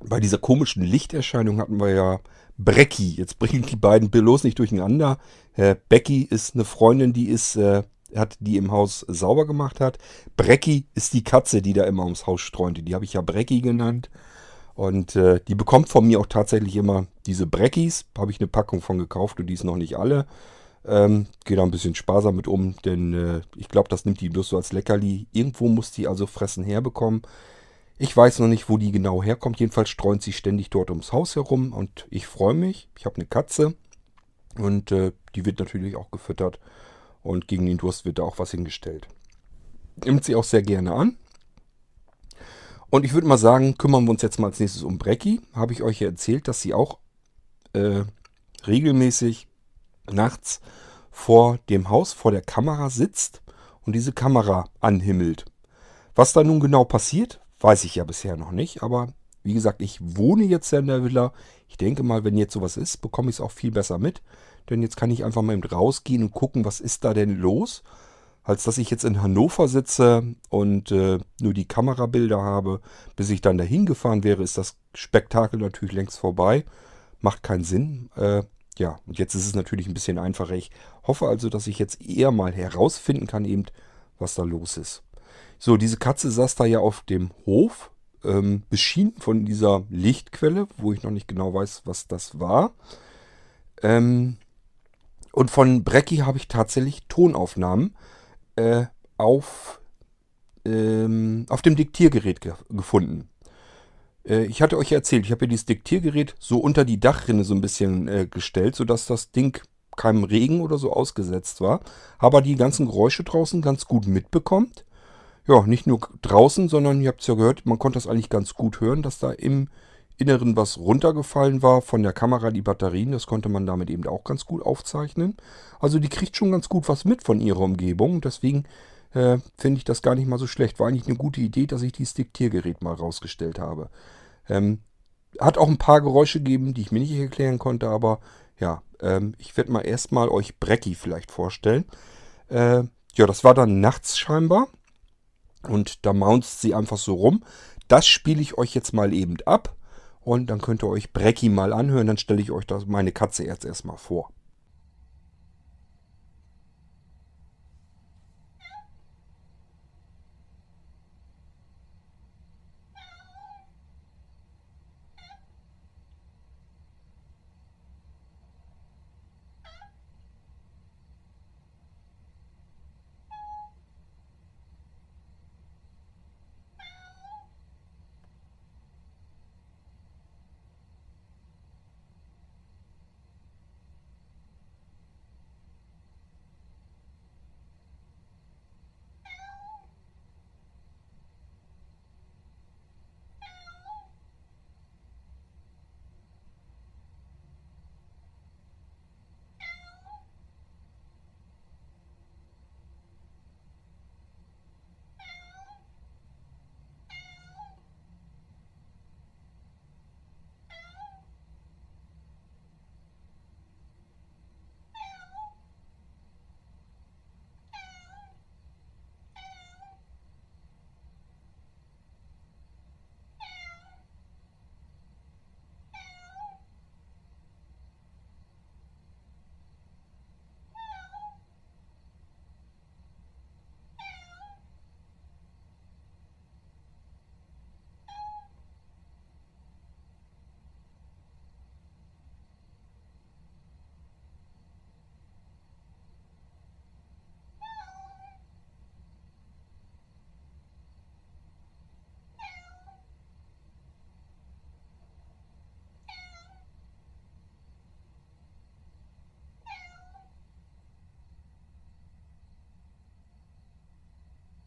bei dieser komischen Lichterscheinung hatten wir ja Brecki. Jetzt bringen die beiden bloß nicht durcheinander. Äh, Becky ist eine Freundin, die ist, äh, hat, die im Haus sauber gemacht hat. Brecki ist die Katze, die da immer ums Haus streunte. Die habe ich ja Brecki genannt. Und äh, die bekommt von mir auch tatsächlich immer diese Breckis. Habe ich eine Packung von gekauft und die ist noch nicht alle. Ähm, Gehe da ein bisschen sparsam mit um, denn äh, ich glaube, das nimmt die bloß so als Leckerli. Irgendwo muss die also Fressen herbekommen. Ich weiß noch nicht, wo die genau herkommt. Jedenfalls streunt sie ständig dort ums Haus herum und ich freue mich. Ich habe eine Katze und äh, die wird natürlich auch gefüttert und gegen den Durst wird da auch was hingestellt. Nimmt sie auch sehr gerne an. Und ich würde mal sagen, kümmern wir uns jetzt mal als nächstes um Brecki. Habe ich euch ja erzählt, dass sie auch äh, regelmäßig nachts vor dem Haus, vor der Kamera sitzt und diese Kamera anhimmelt. Was da nun genau passiert, weiß ich ja bisher noch nicht, aber wie gesagt, ich wohne jetzt ja in der Villa. Ich denke mal, wenn jetzt sowas ist, bekomme ich es auch viel besser mit. Denn jetzt kann ich einfach mal rausgehen und gucken, was ist da denn los. Als dass ich jetzt in Hannover sitze und äh, nur die Kamerabilder habe. Bis ich dann dahin gefahren wäre, ist das Spektakel natürlich längst vorbei. Macht keinen Sinn. Äh, ja, und jetzt ist es natürlich ein bisschen einfacher. Ich hoffe also, dass ich jetzt eher mal herausfinden kann, eben, was da los ist. So, diese Katze saß da ja auf dem Hof, ähm, beschienen von dieser Lichtquelle, wo ich noch nicht genau weiß, was das war. Ähm, und von Brecki habe ich tatsächlich Tonaufnahmen äh, auf, ähm, auf dem Diktiergerät ge gefunden. Äh, ich hatte euch erzählt, ich habe hier dieses Diktiergerät so unter die Dachrinne so ein bisschen äh, gestellt, sodass das Ding keinem Regen oder so ausgesetzt war. Aber die ganzen Geräusche draußen ganz gut mitbekommt. Ja, nicht nur draußen, sondern ihr habt es ja gehört, man konnte das eigentlich ganz gut hören, dass da im Inneren was runtergefallen war von der Kamera, die Batterien. Das konnte man damit eben auch ganz gut aufzeichnen. Also die kriegt schon ganz gut was mit von ihrer Umgebung. Deswegen äh, finde ich das gar nicht mal so schlecht. War eigentlich eine gute Idee, dass ich dieses Diktiergerät mal rausgestellt habe. Ähm, hat auch ein paar Geräusche gegeben, die ich mir nicht erklären konnte, aber ja, ähm, ich werde mal erstmal euch Brecki vielleicht vorstellen. Äh, ja, das war dann nachts scheinbar. Und da mounzt sie einfach so rum. Das spiele ich euch jetzt mal eben ab. Und dann könnt ihr euch Brecki mal anhören. Dann stelle ich euch das, meine Katze jetzt erstmal vor.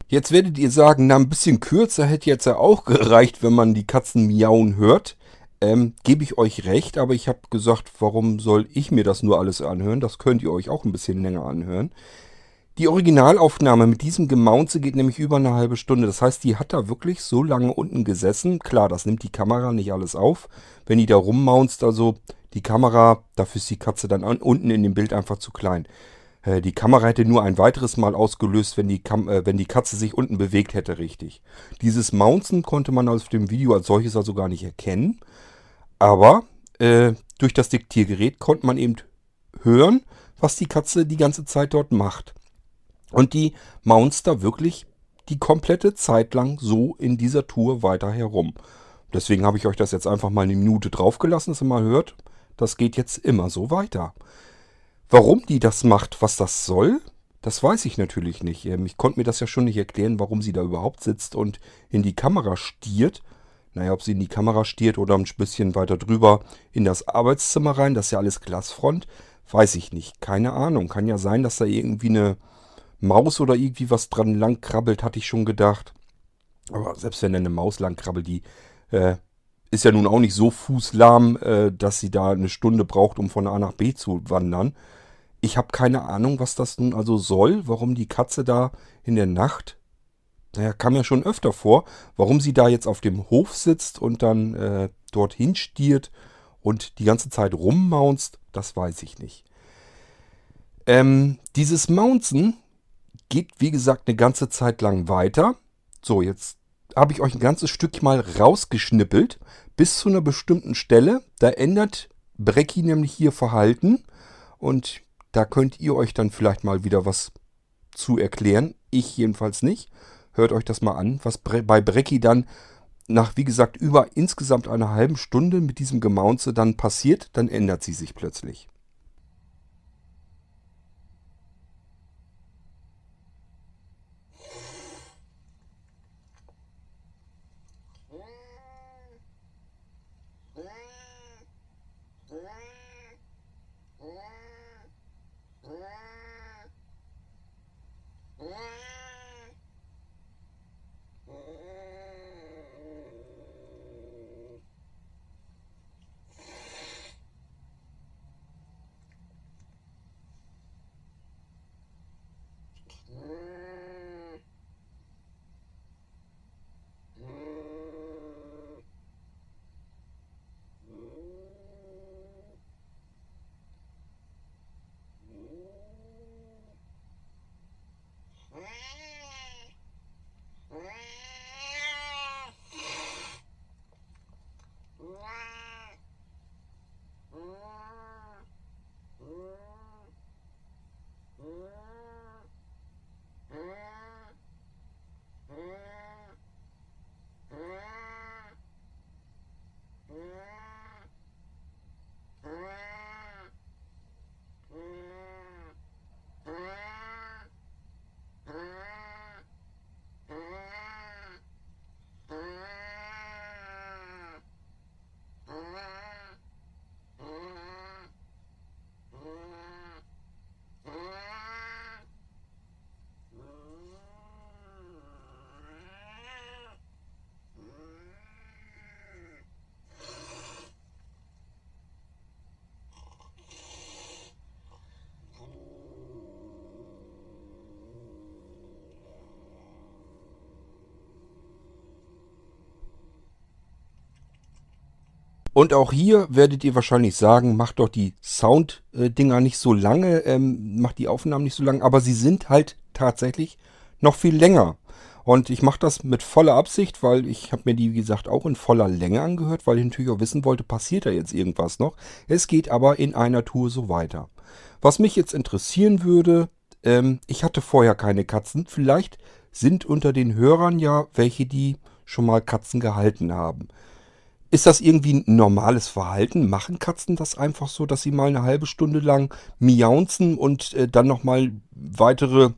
Jetzt werdet ihr sagen, na ein bisschen kürzer hätte jetzt ja auch gereicht, wenn man die Katzen miauen hört. Ähm, Gebe ich euch recht, aber ich habe gesagt, warum soll ich mir das nur alles anhören? Das könnt ihr euch auch ein bisschen länger anhören. Die Originalaufnahme mit diesem Gemaunze geht nämlich über eine halbe Stunde. Das heißt, die hat da wirklich so lange unten gesessen. Klar, das nimmt die Kamera nicht alles auf. Wenn die da rummaunzt, also die Kamera, dafür ist die Katze dann unten in dem Bild einfach zu klein. Äh, die Kamera hätte nur ein weiteres Mal ausgelöst, wenn die, Kam äh, wenn die Katze sich unten bewegt hätte, richtig. Dieses Mounten konnte man auf dem Video als solches also gar nicht erkennen. Aber äh, durch das Diktiergerät konnte man eben hören, was die Katze die ganze Zeit dort macht. Und die mounts da wirklich die komplette Zeit lang so in dieser Tour weiter herum. Deswegen habe ich euch das jetzt einfach mal eine Minute draufgelassen, dass ihr mal hört. Das geht jetzt immer so weiter. Warum die das macht, was das soll, das weiß ich natürlich nicht. Ähm, ich konnte mir das ja schon nicht erklären, warum sie da überhaupt sitzt und in die Kamera stiert. Naja, ob sie in die Kamera stiert oder ein bisschen weiter drüber in das Arbeitszimmer rein, das ist ja alles Glasfront, weiß ich nicht. Keine Ahnung. Kann ja sein, dass da irgendwie eine Maus oder irgendwie was dran lang krabbelt, hatte ich schon gedacht. Aber selbst wenn da eine Maus lang krabbelt, die äh, ist ja nun auch nicht so fußlahm, äh, dass sie da eine Stunde braucht, um von A nach B zu wandern. Ich habe keine Ahnung, was das nun also soll, warum die Katze da in der Nacht, naja, kam ja schon öfter vor, warum sie da jetzt auf dem Hof sitzt und dann äh, dorthin stiert und die ganze Zeit rummaunzt, das weiß ich nicht. Ähm, dieses Mounzen geht, wie gesagt, eine ganze Zeit lang weiter. So, jetzt habe ich euch ein ganzes Stück mal rausgeschnippelt bis zu einer bestimmten Stelle. Da ändert Brecki nämlich hier Verhalten und da könnt ihr euch dann vielleicht mal wieder was zu erklären. Ich jedenfalls nicht. Hört euch das mal an, was bei Brecki dann nach, wie gesagt, über insgesamt einer halben Stunde mit diesem Gemaunze dann passiert. Dann ändert sie sich plötzlich. Und auch hier werdet ihr wahrscheinlich sagen, macht doch die Sound-Dinger nicht so lange, ähm, macht die Aufnahmen nicht so lange, aber sie sind halt tatsächlich noch viel länger. Und ich mache das mit voller Absicht, weil ich habe mir die, wie gesagt, auch in voller Länge angehört, weil ich natürlich auch wissen wollte, passiert da jetzt irgendwas noch. Es geht aber in einer Tour so weiter. Was mich jetzt interessieren würde, ähm, ich hatte vorher keine Katzen. Vielleicht sind unter den Hörern ja welche, die schon mal Katzen gehalten haben. Ist das irgendwie ein normales Verhalten? Machen Katzen das einfach so, dass sie mal eine halbe Stunde lang miaunzen und äh, dann nochmal weitere,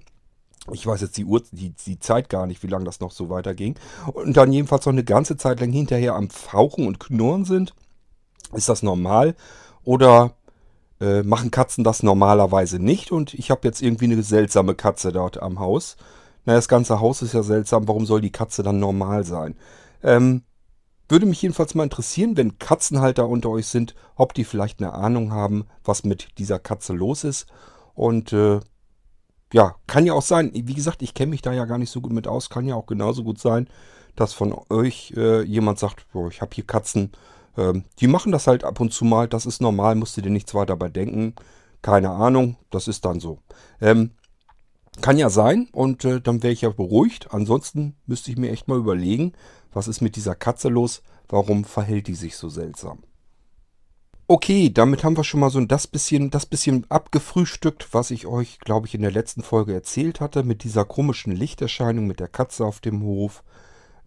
ich weiß jetzt die, Uhr, die, die Zeit gar nicht, wie lange das noch so weiterging, und dann jedenfalls noch eine ganze Zeit lang hinterher am Fauchen und Knurren sind? Ist das normal? Oder äh, machen Katzen das normalerweise nicht? Und ich habe jetzt irgendwie eine seltsame Katze dort am Haus. Na, das ganze Haus ist ja seltsam. Warum soll die Katze dann normal sein? Ähm, würde mich jedenfalls mal interessieren, wenn Katzenhalter unter euch sind, ob die vielleicht eine Ahnung haben, was mit dieser Katze los ist. Und äh, ja, kann ja auch sein. Wie gesagt, ich kenne mich da ja gar nicht so gut mit aus. Kann ja auch genauso gut sein, dass von euch äh, jemand sagt, boah, ich habe hier Katzen. Ähm, die machen das halt ab und zu mal. Das ist normal, musst du dir nichts weiter dabei denken. Keine Ahnung, das ist dann so. Ähm, kann ja sein und äh, dann wäre ich ja beruhigt. Ansonsten müsste ich mir echt mal überlegen, was ist mit dieser Katze los? Warum verhält die sich so seltsam? Okay, damit haben wir schon mal so das bisschen, das bisschen abgefrühstückt, was ich euch, glaube ich, in der letzten Folge erzählt hatte, mit dieser komischen Lichterscheinung mit der Katze auf dem Hof.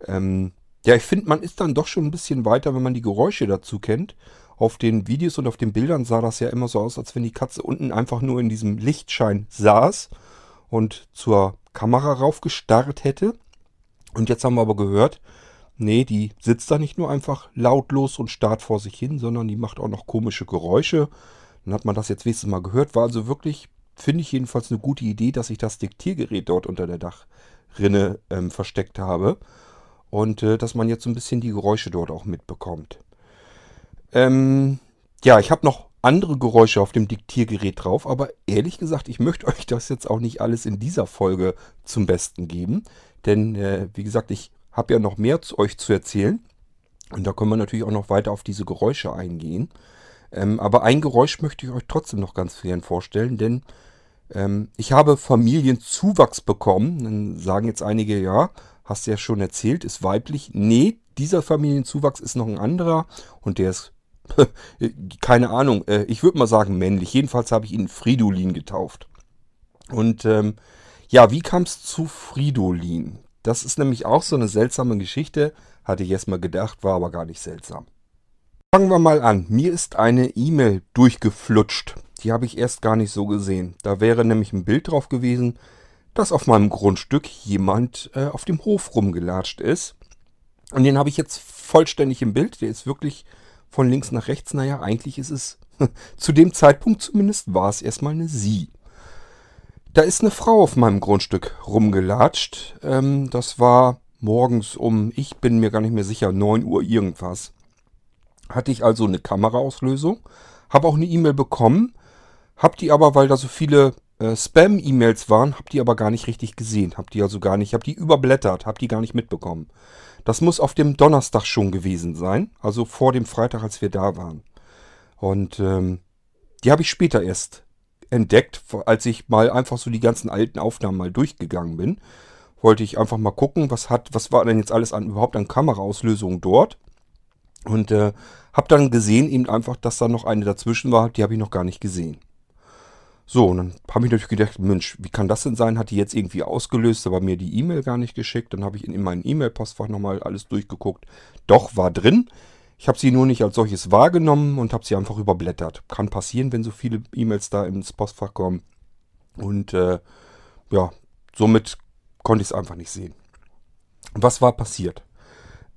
Ähm, ja, ich finde, man ist dann doch schon ein bisschen weiter, wenn man die Geräusche dazu kennt. Auf den Videos und auf den Bildern sah das ja immer so aus, als wenn die Katze unten einfach nur in diesem Lichtschein saß und zur Kamera raufgestarrt hätte. Und jetzt haben wir aber gehört, nee, die sitzt da nicht nur einfach lautlos und starrt vor sich hin, sondern die macht auch noch komische Geräusche. Dann hat man das jetzt wenigstens mal gehört. War also wirklich, finde ich jedenfalls eine gute Idee, dass ich das Diktiergerät dort unter der Dachrinne ähm, versteckt habe. Und äh, dass man jetzt so ein bisschen die Geräusche dort auch mitbekommt. Ähm, ja, ich habe noch andere Geräusche auf dem Diktiergerät drauf, aber ehrlich gesagt, ich möchte euch das jetzt auch nicht alles in dieser Folge zum Besten geben. Denn, äh, wie gesagt, ich habe ja noch mehr zu euch zu erzählen. Und da können wir natürlich auch noch weiter auf diese Geräusche eingehen. Ähm, aber ein Geräusch möchte ich euch trotzdem noch ganz gern vorstellen, denn ähm, ich habe Familienzuwachs bekommen. Dann sagen jetzt einige, ja, hast du ja schon erzählt, ist weiblich. Nee, dieser Familienzuwachs ist noch ein anderer und der ist keine Ahnung, äh, ich würde mal sagen männlich. Jedenfalls habe ich ihn Fridolin getauft. Und ähm, ja, wie kam es zu Fridolin? Das ist nämlich auch so eine seltsame Geschichte. Hatte ich erst mal gedacht, war aber gar nicht seltsam. Fangen wir mal an. Mir ist eine E-Mail durchgeflutscht. Die habe ich erst gar nicht so gesehen. Da wäre nämlich ein Bild drauf gewesen, dass auf meinem Grundstück jemand äh, auf dem Hof rumgelatscht ist. Und den habe ich jetzt vollständig im Bild. Der ist wirklich von links nach rechts. Naja, eigentlich ist es, zu dem Zeitpunkt zumindest, war es erstmal eine Sie. Da ist eine Frau auf meinem Grundstück rumgelatscht. Ähm, das war morgens um, ich bin mir gar nicht mehr sicher, 9 Uhr irgendwas. Hatte ich also eine Kameraauslösung, habe auch eine E-Mail bekommen, habe die aber, weil da so viele äh, Spam-E-Mails waren, habe die aber gar nicht richtig gesehen, habe die also gar nicht, habe die überblättert, habe die gar nicht mitbekommen. Das muss auf dem Donnerstag schon gewesen sein, also vor dem Freitag, als wir da waren. Und ähm, die habe ich später erst entdeckt, als ich mal einfach so die ganzen alten Aufnahmen mal durchgegangen bin. Wollte ich einfach mal gucken, was hat, was war denn jetzt alles an überhaupt an Kameraauslösung dort. Und äh, habe dann gesehen eben einfach, dass da noch eine dazwischen war, die habe ich noch gar nicht gesehen. So, und dann habe ich natürlich gedacht, Mensch, wie kann das denn sein? Hat die jetzt irgendwie ausgelöst, aber mir die E-Mail gar nicht geschickt. Dann habe ich in, in meinem E-Mail-Postfach nochmal alles durchgeguckt. Doch, war drin. Ich habe sie nur nicht als solches wahrgenommen und habe sie einfach überblättert. Kann passieren, wenn so viele E-Mails da ins Postfach kommen. Und äh, ja, somit konnte ich es einfach nicht sehen. Was war passiert?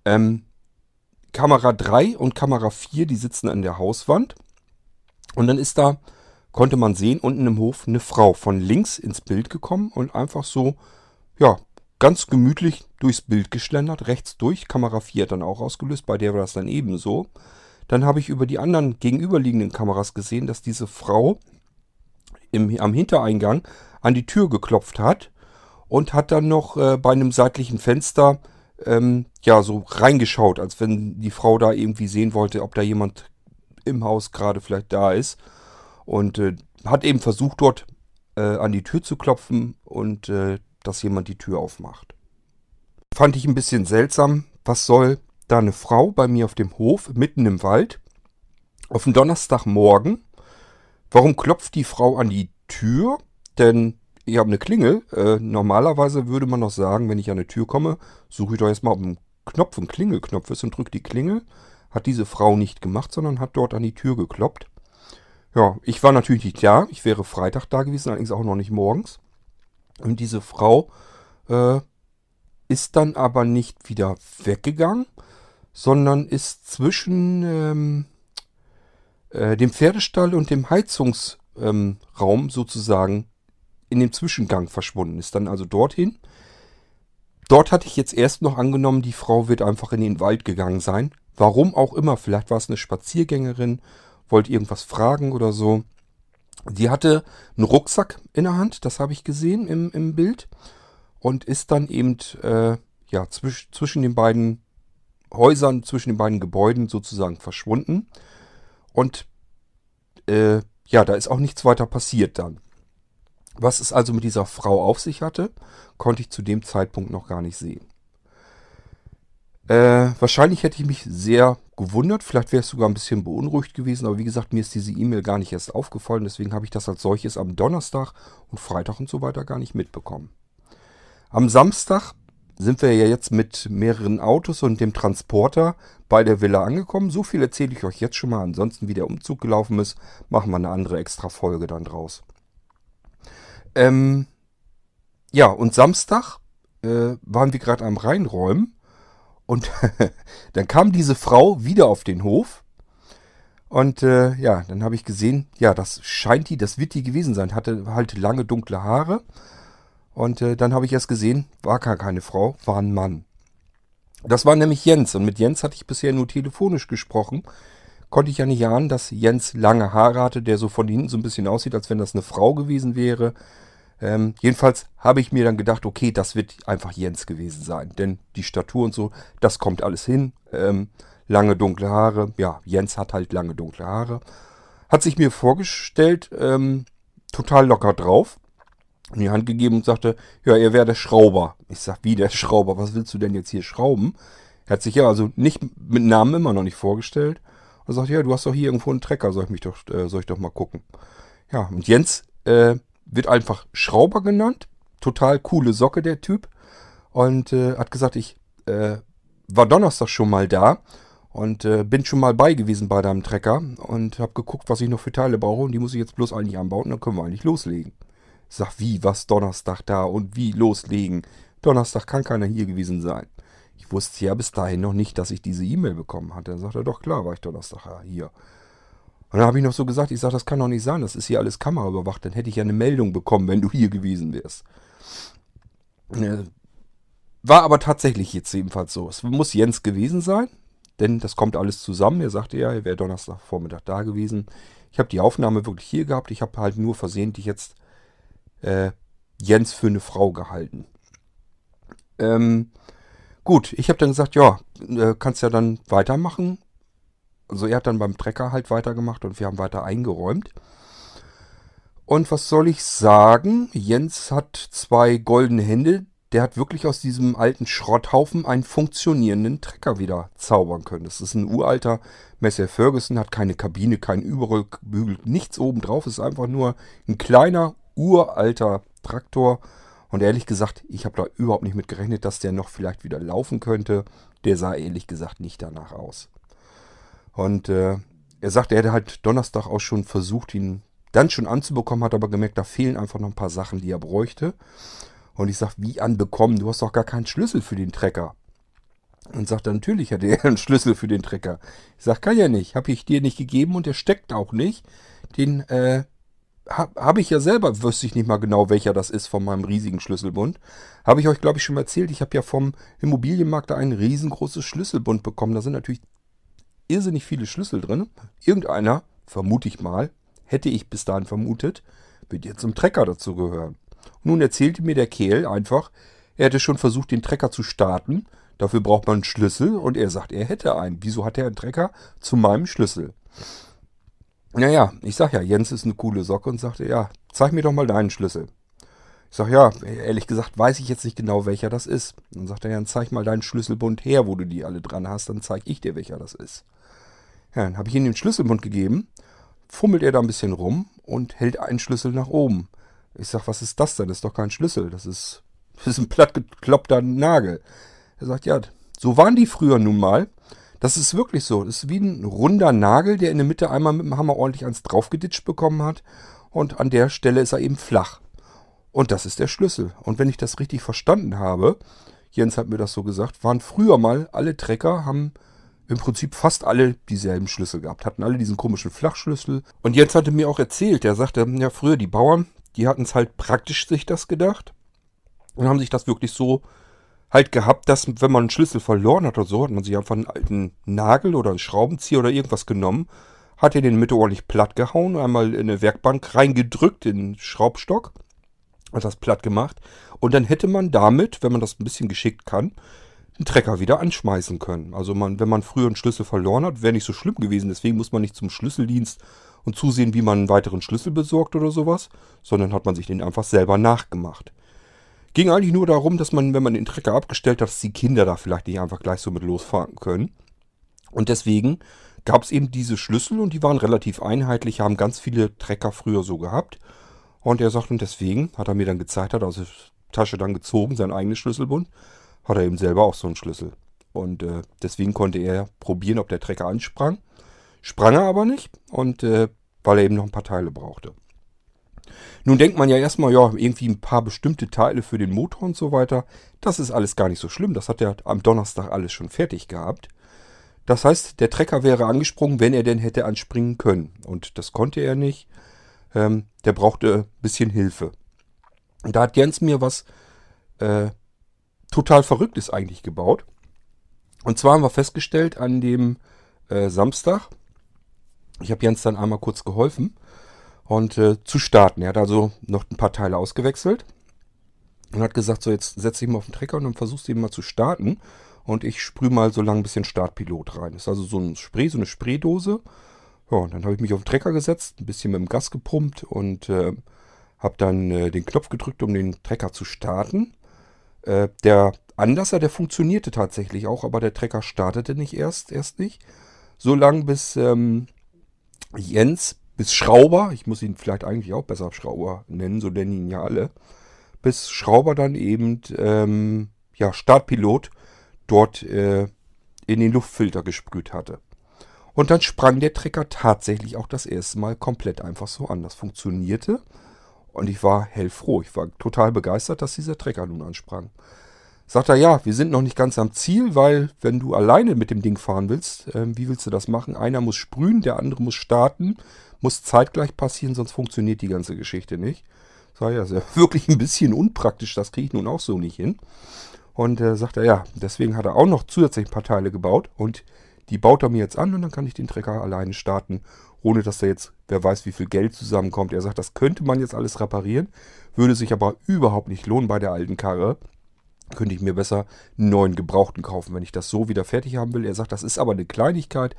Ähm, Kamera 3 und Kamera 4, die sitzen an der Hauswand. Und dann ist da konnte man sehen, unten im Hof eine Frau von links ins Bild gekommen und einfach so, ja, ganz gemütlich durchs Bild geschlendert, rechts durch. Kamera 4 hat dann auch ausgelöst, bei der war das dann ebenso. Dann habe ich über die anderen gegenüberliegenden Kameras gesehen, dass diese Frau im, am Hintereingang an die Tür geklopft hat und hat dann noch äh, bei einem seitlichen Fenster ähm, ja so reingeschaut, als wenn die Frau da irgendwie sehen wollte, ob da jemand im Haus gerade vielleicht da ist und äh, hat eben versucht, dort äh, an die Tür zu klopfen und äh, dass jemand die Tür aufmacht. Fand ich ein bisschen seltsam. Was soll da eine Frau bei mir auf dem Hof, mitten im Wald, auf dem Donnerstagmorgen? Warum klopft die Frau an die Tür? Denn ich habe eine Klingel. Äh, normalerweise würde man noch sagen, wenn ich an eine Tür komme, suche ich doch erstmal, ob ein Knopf, ein Klingelknopf ist und drücke die Klingel. Hat diese Frau nicht gemacht, sondern hat dort an die Tür gekloppt. Ja, ich war natürlich nicht da. Ich wäre Freitag da gewesen, allerdings auch noch nicht morgens. Und diese Frau äh, ist dann aber nicht wieder weggegangen, sondern ist zwischen ähm, äh, dem Pferdestall und dem Heizungsraum ähm, sozusagen in dem Zwischengang verschwunden. Ist dann also dorthin. Dort hatte ich jetzt erst noch angenommen, die Frau wird einfach in den Wald gegangen sein. Warum auch immer, vielleicht war es eine Spaziergängerin wollte irgendwas fragen oder so. Die hatte einen Rucksack in der Hand, das habe ich gesehen im, im Bild. Und ist dann eben äh, ja, zwisch, zwischen den beiden Häusern, zwischen den beiden Gebäuden sozusagen verschwunden. Und äh, ja, da ist auch nichts weiter passiert dann. Was es also mit dieser Frau auf sich hatte, konnte ich zu dem Zeitpunkt noch gar nicht sehen. Äh, wahrscheinlich hätte ich mich sehr gewundert, vielleicht wäre es sogar ein bisschen beunruhigt gewesen, aber wie gesagt, mir ist diese E-Mail gar nicht erst aufgefallen, deswegen habe ich das als solches am Donnerstag und Freitag und so weiter gar nicht mitbekommen. Am Samstag sind wir ja jetzt mit mehreren Autos und dem Transporter bei der Villa angekommen. So viel erzähle ich euch jetzt schon mal. Ansonsten, wie der Umzug gelaufen ist, machen wir eine andere extra Folge dann draus. Ähm, ja, und Samstag äh, waren wir gerade am Reinräumen und dann kam diese Frau wieder auf den Hof. Und äh, ja, dann habe ich gesehen, ja, das scheint die, das wird die gewesen sein. Hatte halt lange dunkle Haare. Und äh, dann habe ich erst gesehen, war gar keine Frau, war ein Mann. Das war nämlich Jens. Und mit Jens hatte ich bisher nur telefonisch gesprochen. Konnte ich ja nicht ahnen, dass Jens lange Haare hatte, der so von hinten so ein bisschen aussieht, als wenn das eine Frau gewesen wäre. Ähm, jedenfalls habe ich mir dann gedacht, okay, das wird einfach Jens gewesen sein. Denn die Statur und so, das kommt alles hin. Ähm, lange dunkle Haare. Ja, Jens hat halt lange dunkle Haare. Hat sich mir vorgestellt, ähm, total locker drauf. In die Hand gegeben und sagte, ja, er wäre der Schrauber. Ich sag, wie der Schrauber? Was willst du denn jetzt hier schrauben? Er hat sich ja also nicht mit Namen immer noch nicht vorgestellt. Und sagt, ja, du hast doch hier irgendwo einen Trecker, soll ich mich doch, äh, soll ich doch mal gucken. Ja, und Jens äh, wird einfach Schrauber genannt. Total coole Socke, der Typ. Und äh, hat gesagt, ich äh, war Donnerstag schon mal da und äh, bin schon mal bei gewesen bei deinem Trecker und habe geguckt, was ich noch für Teile brauche und die muss ich jetzt bloß eigentlich anbauen und dann können wir eigentlich loslegen. Ich sag, wie, was Donnerstag da und wie loslegen? Donnerstag kann keiner hier gewesen sein. Ich wusste ja bis dahin noch nicht, dass ich diese E-Mail bekommen hatte. Dann sagt er, doch klar war ich Donnerstag hier. Und dann habe ich noch so gesagt, ich sage, das kann doch nicht sein, das ist hier alles kameraüberwacht, dann hätte ich ja eine Meldung bekommen, wenn du hier gewesen wärst. Äh, war aber tatsächlich jetzt jedenfalls so. Es muss Jens gewesen sein, denn das kommt alles zusammen. Er sagte ja, er wäre Donnerstagvormittag da gewesen. Ich habe die Aufnahme wirklich hier gehabt. Ich habe halt nur versehentlich jetzt äh, Jens für eine Frau gehalten. Ähm, gut, ich habe dann gesagt, ja, äh, kannst ja dann weitermachen. Also er hat dann beim Trecker halt weitergemacht und wir haben weiter eingeräumt. Und was soll ich sagen? Jens hat zwei goldene Hände. Der hat wirklich aus diesem alten Schrotthaufen einen funktionierenden Trecker wieder zaubern können. Das ist ein uralter Messer Ferguson, hat keine Kabine, keinen Überrollbügel, nichts oben drauf. Ist einfach nur ein kleiner, uralter Traktor. Und ehrlich gesagt, ich habe da überhaupt nicht mit gerechnet, dass der noch vielleicht wieder laufen könnte. Der sah ehrlich gesagt nicht danach aus. Und äh, er sagte, er hätte halt Donnerstag auch schon versucht, ihn dann schon anzubekommen, hat aber gemerkt, da fehlen einfach noch ein paar Sachen, die er bräuchte. Und ich sage, wie anbekommen? Du hast doch gar keinen Schlüssel für den Trecker. Und sagt er, natürlich hat er einen Schlüssel für den Trecker. Ich sage, kann ja nicht. Habe ich dir nicht gegeben und der steckt auch nicht. Den äh, habe hab ich ja selber, wüsste ich nicht mal genau, welcher das ist von meinem riesigen Schlüsselbund. Habe ich euch, glaube ich, schon mal erzählt. Ich habe ja vom Immobilienmarkt da ein riesengroßes Schlüsselbund bekommen. Da sind natürlich irrsinnig viele Schlüssel drin. Irgendeiner, vermute ich mal, hätte ich bis dahin vermutet, wird jetzt zum Trecker dazu gehören. nun erzählte mir der Kehl einfach, er hätte schon versucht, den Trecker zu starten. Dafür braucht man einen Schlüssel und er sagt, er hätte einen. Wieso hat er einen Trecker? Zu meinem Schlüssel. Naja, ich sag ja, Jens ist eine coole Socke und sagte, ja, zeig mir doch mal deinen Schlüssel. Ich sag, ja, ehrlich gesagt weiß ich jetzt nicht genau, welcher das ist. Dann sagt er, ja, dann zeig mal deinen Schlüsselbund her, wo du die alle dran hast, dann zeig ich dir, welcher das ist. Ja, dann habe ich ihm den Schlüsselbund gegeben, fummelt er da ein bisschen rum und hält einen Schlüssel nach oben. Ich sag, was ist das denn? Das ist doch kein Schlüssel, das ist, das ist ein plattgekloppter Nagel. Er sagt, ja, so waren die früher nun mal. Das ist wirklich so. Das ist wie ein runder Nagel, der in der Mitte einmal mit dem Hammer ordentlich eins draufgeditscht bekommen hat. Und an der Stelle ist er eben flach. Und das ist der Schlüssel. Und wenn ich das richtig verstanden habe, Jens hat mir das so gesagt, waren früher mal alle Trecker, haben im Prinzip fast alle dieselben Schlüssel gehabt, hatten alle diesen komischen Flachschlüssel. Und Jens hatte mir auch erzählt, er sagte, ja, früher die Bauern, die hatten es halt praktisch sich das gedacht und haben sich das wirklich so halt gehabt, dass wenn man einen Schlüssel verloren hat oder so, hat man sich einfach einen alten Nagel oder einen Schraubenzieher oder irgendwas genommen, hat in den Mitte ordentlich platt gehauen, einmal in eine Werkbank reingedrückt in den Schraubstock hat das platt gemacht. Und dann hätte man damit, wenn man das ein bisschen geschickt kann, den Trecker wieder anschmeißen können. Also man, wenn man früher einen Schlüssel verloren hat, wäre nicht so schlimm gewesen. Deswegen muss man nicht zum Schlüsseldienst und zusehen, wie man einen weiteren Schlüssel besorgt oder sowas, sondern hat man sich den einfach selber nachgemacht. Ging eigentlich nur darum, dass man, wenn man den Trecker abgestellt hat, dass die Kinder da vielleicht nicht einfach gleich so mit losfahren können. Und deswegen gab es eben diese Schlüssel und die waren relativ einheitlich, haben ganz viele Trecker früher so gehabt. Und er sagt, und deswegen hat er mir dann gezeigt, hat aus der Tasche dann gezogen, sein eigenes Schlüsselbund, hat er eben selber auch so einen Schlüssel. Und äh, deswegen konnte er probieren, ob der Trecker ansprang. Sprang er aber nicht und äh, weil er eben noch ein paar Teile brauchte. Nun denkt man ja erstmal, ja, irgendwie ein paar bestimmte Teile für den Motor und so weiter. Das ist alles gar nicht so schlimm. Das hat er am Donnerstag alles schon fertig gehabt. Das heißt, der Trecker wäre angesprungen, wenn er denn hätte anspringen können. Und das konnte er nicht. Ähm, der brauchte ein bisschen Hilfe. Und da hat Jens mir was äh, total Verrücktes eigentlich gebaut. Und zwar haben wir festgestellt an dem äh, Samstag, ich habe Jens dann einmal kurz geholfen und äh, zu starten. Er hat also noch ein paar Teile ausgewechselt und hat gesagt, so jetzt setz dich mal auf den Trecker und dann versuchst du ihn mal zu starten und ich sprühe mal so lange ein bisschen Startpilot rein. Das ist also so ein Spray, so eine Spraydose. Ja, und dann habe ich mich auf den Trecker gesetzt, ein bisschen mit dem Gas gepumpt und äh, habe dann äh, den Knopf gedrückt, um den Trecker zu starten. Äh, der Anlasser, der funktionierte tatsächlich auch, aber der Trecker startete nicht erst, erst nicht. So lang bis ähm, Jens, bis Schrauber, ich muss ihn vielleicht eigentlich auch besser Schrauber nennen, so nennen ihn ja alle, bis Schrauber dann eben, ähm, ja, Startpilot dort äh, in den Luftfilter gesprüht hatte. Und dann sprang der Trecker tatsächlich auch das erste Mal komplett einfach so an. Das funktionierte und ich war hellfroh. Ich war total begeistert, dass dieser Trecker nun ansprang. Sagt er, ja, wir sind noch nicht ganz am Ziel, weil wenn du alleine mit dem Ding fahren willst, äh, wie willst du das machen? Einer muss sprühen, der andere muss starten, muss zeitgleich passieren, sonst funktioniert die ganze Geschichte nicht. Sag ja, ist ja wirklich ein bisschen unpraktisch, das kriege ich nun auch so nicht hin. Und äh, sagt er, ja, deswegen hat er auch noch zusätzlich ein paar Teile gebaut und die baut er mir jetzt an und dann kann ich den Trecker alleine starten, ohne dass da jetzt, wer weiß, wie viel Geld zusammenkommt. Er sagt, das könnte man jetzt alles reparieren, würde sich aber überhaupt nicht lohnen bei der alten Karre könnte ich mir besser einen neuen Gebrauchten kaufen, wenn ich das so wieder fertig haben will. Er sagt, das ist aber eine Kleinigkeit.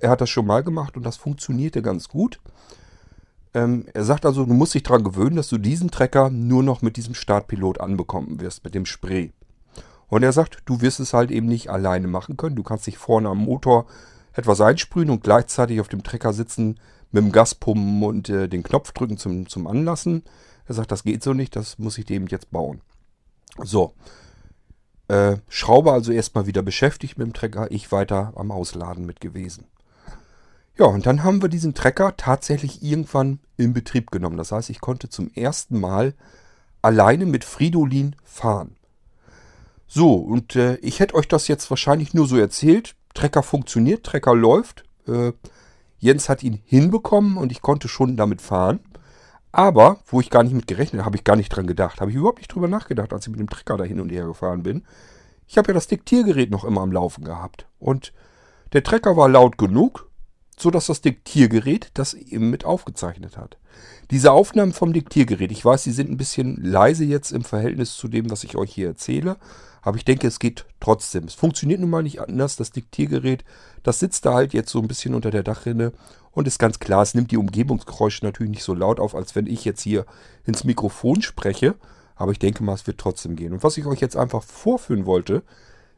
Er hat das schon mal gemacht und das funktionierte ganz gut. Ähm, er sagt also, du musst dich daran gewöhnen, dass du diesen Trecker nur noch mit diesem Startpilot anbekommen wirst, mit dem Spray. Und er sagt, du wirst es halt eben nicht alleine machen können. Du kannst dich vorne am Motor etwas einsprühen und gleichzeitig auf dem Trecker sitzen, mit dem Gas pumpen und äh, den Knopf drücken zum, zum Anlassen. Er sagt, das geht so nicht, das muss ich dem jetzt bauen. So, äh, Schrauber also erstmal wieder beschäftigt mit dem Trecker, ich weiter am Ausladen mit gewesen. Ja, und dann haben wir diesen Trecker tatsächlich irgendwann in Betrieb genommen. Das heißt, ich konnte zum ersten Mal alleine mit Fridolin fahren. So, und äh, ich hätte euch das jetzt wahrscheinlich nur so erzählt. Trecker funktioniert, Trecker läuft. Äh, Jens hat ihn hinbekommen und ich konnte schon damit fahren. Aber, wo ich gar nicht mit gerechnet habe, habe ich gar nicht dran gedacht. Habe ich überhaupt nicht drüber nachgedacht, als ich mit dem Trecker da hin und her gefahren bin. Ich habe ja das Diktiergerät noch immer am Laufen gehabt. Und der Trecker war laut genug, sodass das Diktiergerät das eben mit aufgezeichnet hat. Diese Aufnahmen vom Diktiergerät, ich weiß, sie sind ein bisschen leise jetzt im Verhältnis zu dem, was ich euch hier erzähle, aber ich denke, es geht trotzdem. Es funktioniert nun mal nicht anders. Das Diktiergerät, das sitzt da halt jetzt so ein bisschen unter der Dachrinne und ist ganz klar, es nimmt die Umgebungsgeräusche natürlich nicht so laut auf, als wenn ich jetzt hier ins Mikrofon spreche. Aber ich denke mal, es wird trotzdem gehen. Und was ich euch jetzt einfach vorführen wollte,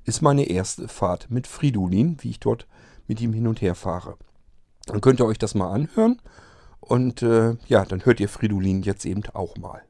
ist meine erste Fahrt mit Fridolin, wie ich dort mit ihm hin und her fahre. Dann könnt ihr euch das mal anhören. Und äh, ja, dann hört ihr Fridolin jetzt eben auch mal.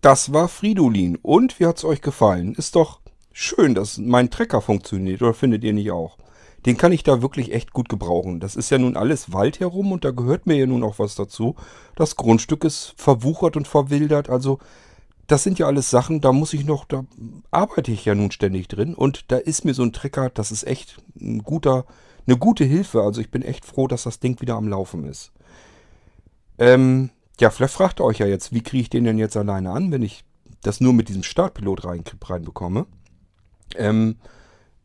Das war Fridolin. Und wie hat's euch gefallen? Ist doch schön, dass mein Trecker funktioniert, oder findet ihr nicht auch? Den kann ich da wirklich echt gut gebrauchen. Das ist ja nun alles Wald herum und da gehört mir ja nun auch was dazu. Das Grundstück ist verwuchert und verwildert, also das sind ja alles Sachen, da muss ich noch, da arbeite ich ja nun ständig drin und da ist mir so ein Trecker, das ist echt ein guter, eine gute Hilfe. Also ich bin echt froh, dass das Ding wieder am Laufen ist. Ähm, ja, vielleicht fragt ihr euch ja jetzt, wie kriege ich den denn jetzt alleine an, wenn ich das nur mit diesem Startpilot rein, reinbekomme. Ähm,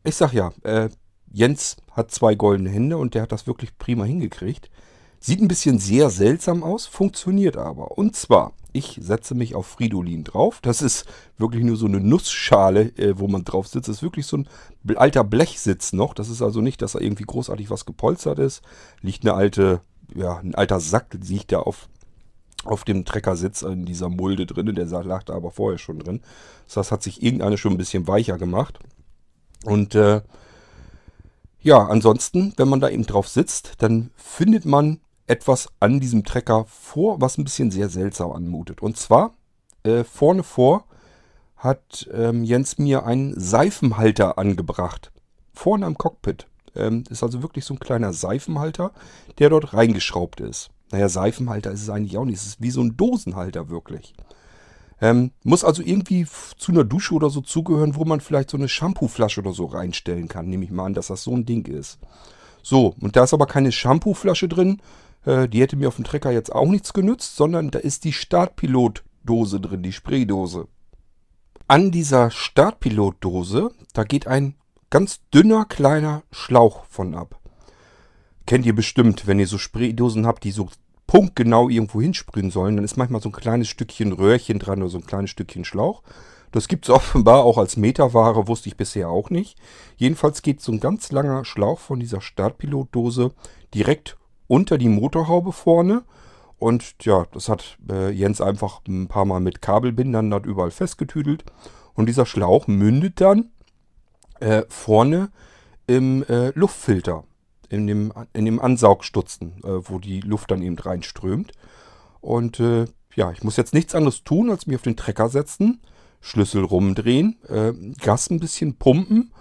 ich sag ja, äh, Jens hat zwei goldene Hände und der hat das wirklich prima hingekriegt. Sieht ein bisschen sehr seltsam aus, funktioniert aber. Und zwar, ich setze mich auf Fridolin drauf. Das ist wirklich nur so eine Nussschale, äh, wo man drauf sitzt. Das ist wirklich so ein alter Blechsitz noch. Das ist also nicht, dass da irgendwie großartig was gepolstert ist. Liegt eine alte, ja, ein alter Sack, liegt da auf, auf dem Treckersitz in dieser Mulde drin. Der lag da aber vorher schon drin. Das hat sich irgendeine schon ein bisschen weicher gemacht. Und äh, ja, ansonsten, wenn man da eben drauf sitzt, dann findet man etwas an diesem Trecker vor, was ein bisschen sehr seltsam anmutet. Und zwar äh, vorne vor hat ähm, Jens mir einen Seifenhalter angebracht. Vorne am Cockpit. Ähm, ist also wirklich so ein kleiner Seifenhalter, der dort reingeschraubt ist. Naja, Seifenhalter ist es eigentlich auch nicht. Es ist wie so ein Dosenhalter wirklich. Ähm, muss also irgendwie zu einer Dusche oder so zugehören, wo man vielleicht so eine Shampooflasche oder so reinstellen kann. Nehme ich mal an, dass das so ein Ding ist. So, und da ist aber keine Shampooflasche drin, äh, die hätte mir auf dem Trecker jetzt auch nichts genützt, sondern da ist die Startpilotdose drin, die Spraydose. An dieser Startpilotdose, da geht ein ganz dünner kleiner Schlauch von ab. Kennt ihr bestimmt, wenn ihr so Spraydosen habt, die so punktgenau irgendwo hinsprühen sollen, dann ist manchmal so ein kleines Stückchen Röhrchen dran oder so ein kleines Stückchen Schlauch. Das gibt es offenbar auch als Meterware, wusste ich bisher auch nicht. Jedenfalls geht so ein ganz langer Schlauch von dieser Startpilotdose direkt unter die Motorhaube vorne. Und ja, das hat äh, Jens einfach ein paar Mal mit Kabelbindern dort überall festgetüdelt. Und dieser Schlauch mündet dann äh, vorne im äh, Luftfilter, in dem, in dem Ansaugstutzen, äh, wo die Luft dann eben reinströmt. Und äh, ja, ich muss jetzt nichts anderes tun, als mich auf den Trecker setzen, Schlüssel rumdrehen, äh, Gas ein bisschen pumpen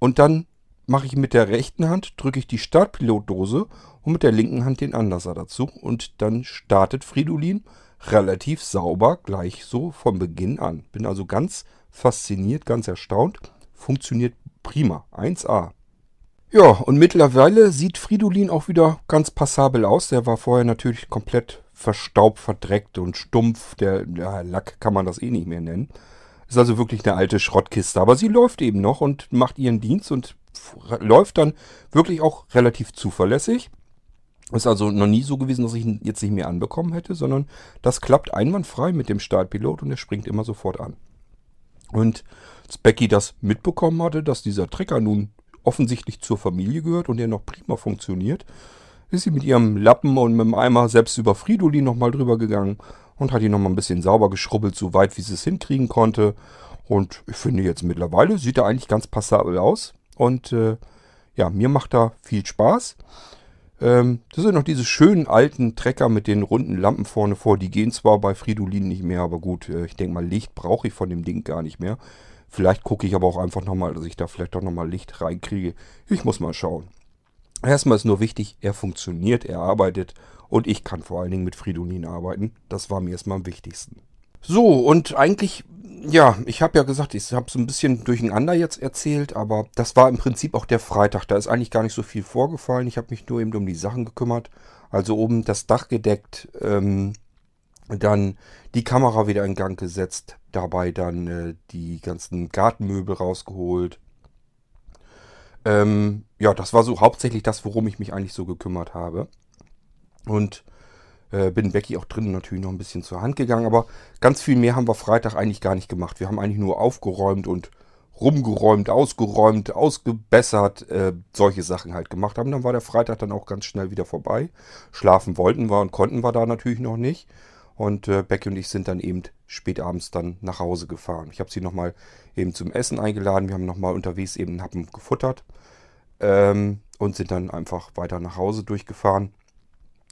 und dann mache ich mit der rechten Hand, drücke ich die Startpilotdose und mit der linken Hand den Anlasser dazu. Und dann startet Fridolin relativ sauber gleich so vom Beginn an. Bin also ganz fasziniert, ganz erstaunt. Funktioniert prima. 1A. Ja, und mittlerweile sieht Fridolin auch wieder ganz passabel aus. Der war vorher natürlich komplett verstaubt, verdreckt und stumpf. Der ja, Lack kann man das eh nicht mehr nennen. Ist also wirklich eine alte Schrottkiste. Aber sie läuft eben noch und macht ihren Dienst und läuft dann wirklich auch relativ zuverlässig. Ist also noch nie so gewesen, dass ich ihn jetzt nicht mehr anbekommen hätte, sondern das klappt einwandfrei mit dem Startpilot und er springt immer sofort an. Und als Becky das mitbekommen hatte, dass dieser Trecker nun offensichtlich zur Familie gehört und der noch prima funktioniert, ist sie mit ihrem Lappen und mit dem Eimer selbst über Fridolin nochmal drüber gegangen und hat ihn nochmal ein bisschen sauber geschrubbelt, so weit wie sie es hinkriegen konnte. Und ich finde jetzt mittlerweile sieht er eigentlich ganz passabel aus. Und äh, ja, mir macht da viel Spaß. Ähm, das sind noch diese schönen alten Trecker mit den runden Lampen vorne vor. Die gehen zwar bei Fridolin nicht mehr, aber gut, äh, ich denke mal, Licht brauche ich von dem Ding gar nicht mehr. Vielleicht gucke ich aber auch einfach nochmal, dass ich da vielleicht doch nochmal Licht reinkriege. Ich muss mal schauen. Erstmal ist nur wichtig, er funktioniert, er arbeitet und ich kann vor allen Dingen mit Fridolin arbeiten. Das war mir erstmal am wichtigsten. So, und eigentlich ja, ich habe ja gesagt, ich habe so ein bisschen durcheinander jetzt erzählt, aber das war im Prinzip auch der Freitag. Da ist eigentlich gar nicht so viel vorgefallen. Ich habe mich nur eben um die Sachen gekümmert. Also oben das Dach gedeckt, ähm, dann die Kamera wieder in Gang gesetzt, dabei dann äh, die ganzen Gartenmöbel rausgeholt. Ähm, ja, das war so hauptsächlich das, worum ich mich eigentlich so gekümmert habe. Und äh, bin Becky auch drinnen natürlich noch ein bisschen zur Hand gegangen, aber ganz viel mehr haben wir Freitag eigentlich gar nicht gemacht. Wir haben eigentlich nur aufgeräumt und rumgeräumt, ausgeräumt, ausgebessert, äh, solche Sachen halt gemacht haben. Dann war der Freitag dann auch ganz schnell wieder vorbei. Schlafen wollten wir und konnten wir da natürlich noch nicht. Und äh, Becky und ich sind dann eben spät abends dann nach Hause gefahren. Ich habe sie nochmal eben zum Essen eingeladen. Wir haben nochmal unterwegs eben einen Happen gefuttert ähm, und sind dann einfach weiter nach Hause durchgefahren.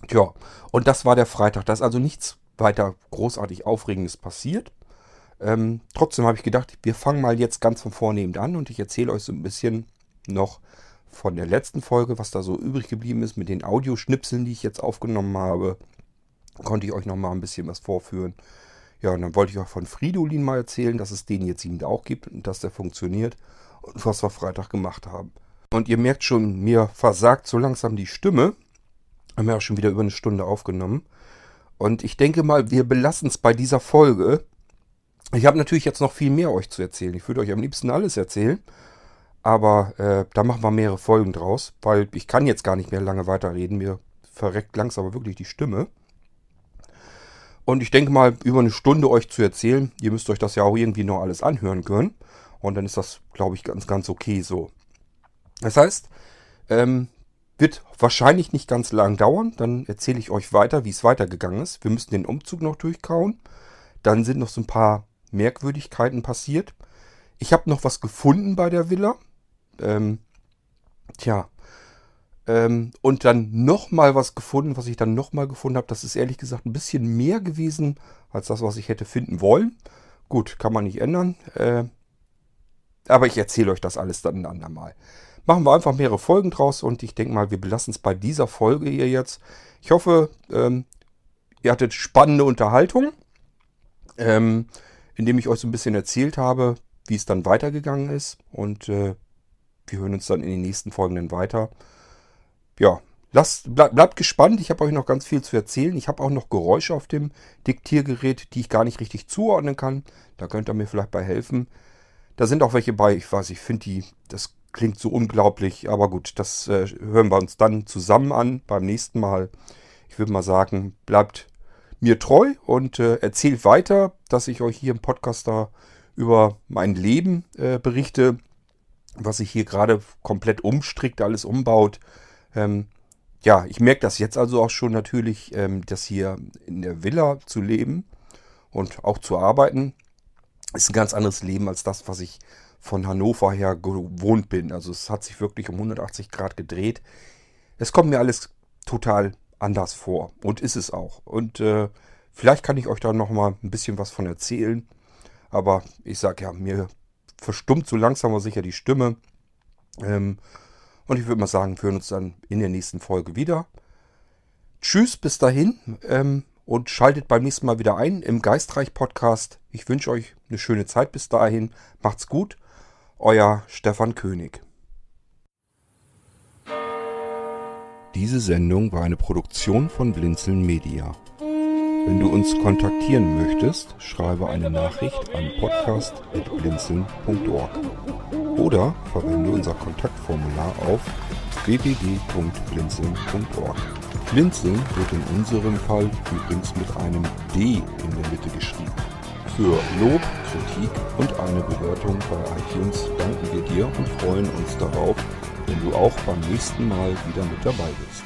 Tja, und das war der Freitag. Da ist also nichts weiter großartig Aufregendes passiert. Ähm, trotzdem habe ich gedacht, wir fangen mal jetzt ganz von vorne eben an und ich erzähle euch so ein bisschen noch von der letzten Folge, was da so übrig geblieben ist mit den Audioschnipseln, die ich jetzt aufgenommen habe. Konnte ich euch noch mal ein bisschen was vorführen. Ja, und dann wollte ich auch von Fridolin mal erzählen, dass es den jetzt eben auch gibt und dass der funktioniert und was wir Freitag gemacht haben. Und ihr merkt schon, mir versagt so langsam die Stimme. Haben wir auch schon wieder über eine Stunde aufgenommen. Und ich denke mal, wir belassen es bei dieser Folge. Ich habe natürlich jetzt noch viel mehr euch zu erzählen. Ich würde euch am liebsten alles erzählen. Aber äh, da machen wir mehrere Folgen draus, weil ich kann jetzt gar nicht mehr lange weiterreden. Mir verreckt langsam wirklich die Stimme. Und ich denke mal, über eine Stunde euch zu erzählen, ihr müsst euch das ja auch irgendwie noch alles anhören können. Und dann ist das, glaube ich, ganz, ganz okay so. Das heißt, ähm, wird wahrscheinlich nicht ganz lang dauern. Dann erzähle ich euch weiter, wie es weitergegangen ist. Wir müssen den Umzug noch durchkauen. Dann sind noch so ein paar Merkwürdigkeiten passiert. Ich habe noch was gefunden bei der Villa. Ähm, tja. Ähm, und dann nochmal was gefunden, was ich dann nochmal gefunden habe. Das ist ehrlich gesagt ein bisschen mehr gewesen als das, was ich hätte finden wollen. Gut, kann man nicht ändern. Äh, aber ich erzähle euch das alles dann ein andermal machen wir einfach mehrere Folgen draus und ich denke mal, wir belassen es bei dieser Folge hier jetzt. Ich hoffe, ähm, ihr hattet spannende Unterhaltung, ähm, indem ich euch so ein bisschen erzählt habe, wie es dann weitergegangen ist und äh, wir hören uns dann in den nächsten Folgen dann weiter. Ja, lasst, bleib, bleibt gespannt. Ich habe euch noch ganz viel zu erzählen. Ich habe auch noch Geräusche auf dem Diktiergerät, die ich gar nicht richtig zuordnen kann. Da könnt ihr mir vielleicht bei helfen. Da sind auch welche bei, ich weiß, ich finde die, das klingt so unglaublich, aber gut, das äh, hören wir uns dann zusammen an beim nächsten Mal. Ich würde mal sagen, bleibt mir treu und äh, erzählt weiter, dass ich euch hier im Podcast da über mein Leben äh, berichte, was sich hier gerade komplett umstrickt, alles umbaut. Ähm, ja, ich merke das jetzt also auch schon natürlich, ähm, dass hier in der Villa zu leben und auch zu arbeiten, ist ein ganz anderes Leben als das, was ich von Hannover her gewohnt bin. Also es hat sich wirklich um 180 Grad gedreht. Es kommt mir alles total anders vor und ist es auch. Und äh, vielleicht kann ich euch da noch mal ein bisschen was von erzählen. Aber ich sage ja, mir verstummt so langsam aber sicher die Stimme. Ähm, und ich würde mal sagen, wir hören uns dann in der nächsten Folge wieder. Tschüss, bis dahin. Ähm, und schaltet beim nächsten Mal wieder ein im Geistreich Podcast. Ich wünsche euch eine schöne Zeit bis dahin. Macht's gut euer Stefan König. Diese Sendung war eine Produktion von Blinzeln Media. Wenn du uns kontaktieren möchtest, schreibe eine Nachricht an podcast.blinzeln.org oder verwende unser Kontaktformular auf www.blinzeln.org. Blinzeln wird in unserem Fall übrigens mit einem D in der Mitte geschrieben. Für Lob, Kritik und eine Bewertung bei iTunes danken wir dir und freuen uns darauf, wenn du auch beim nächsten Mal wieder mit dabei bist.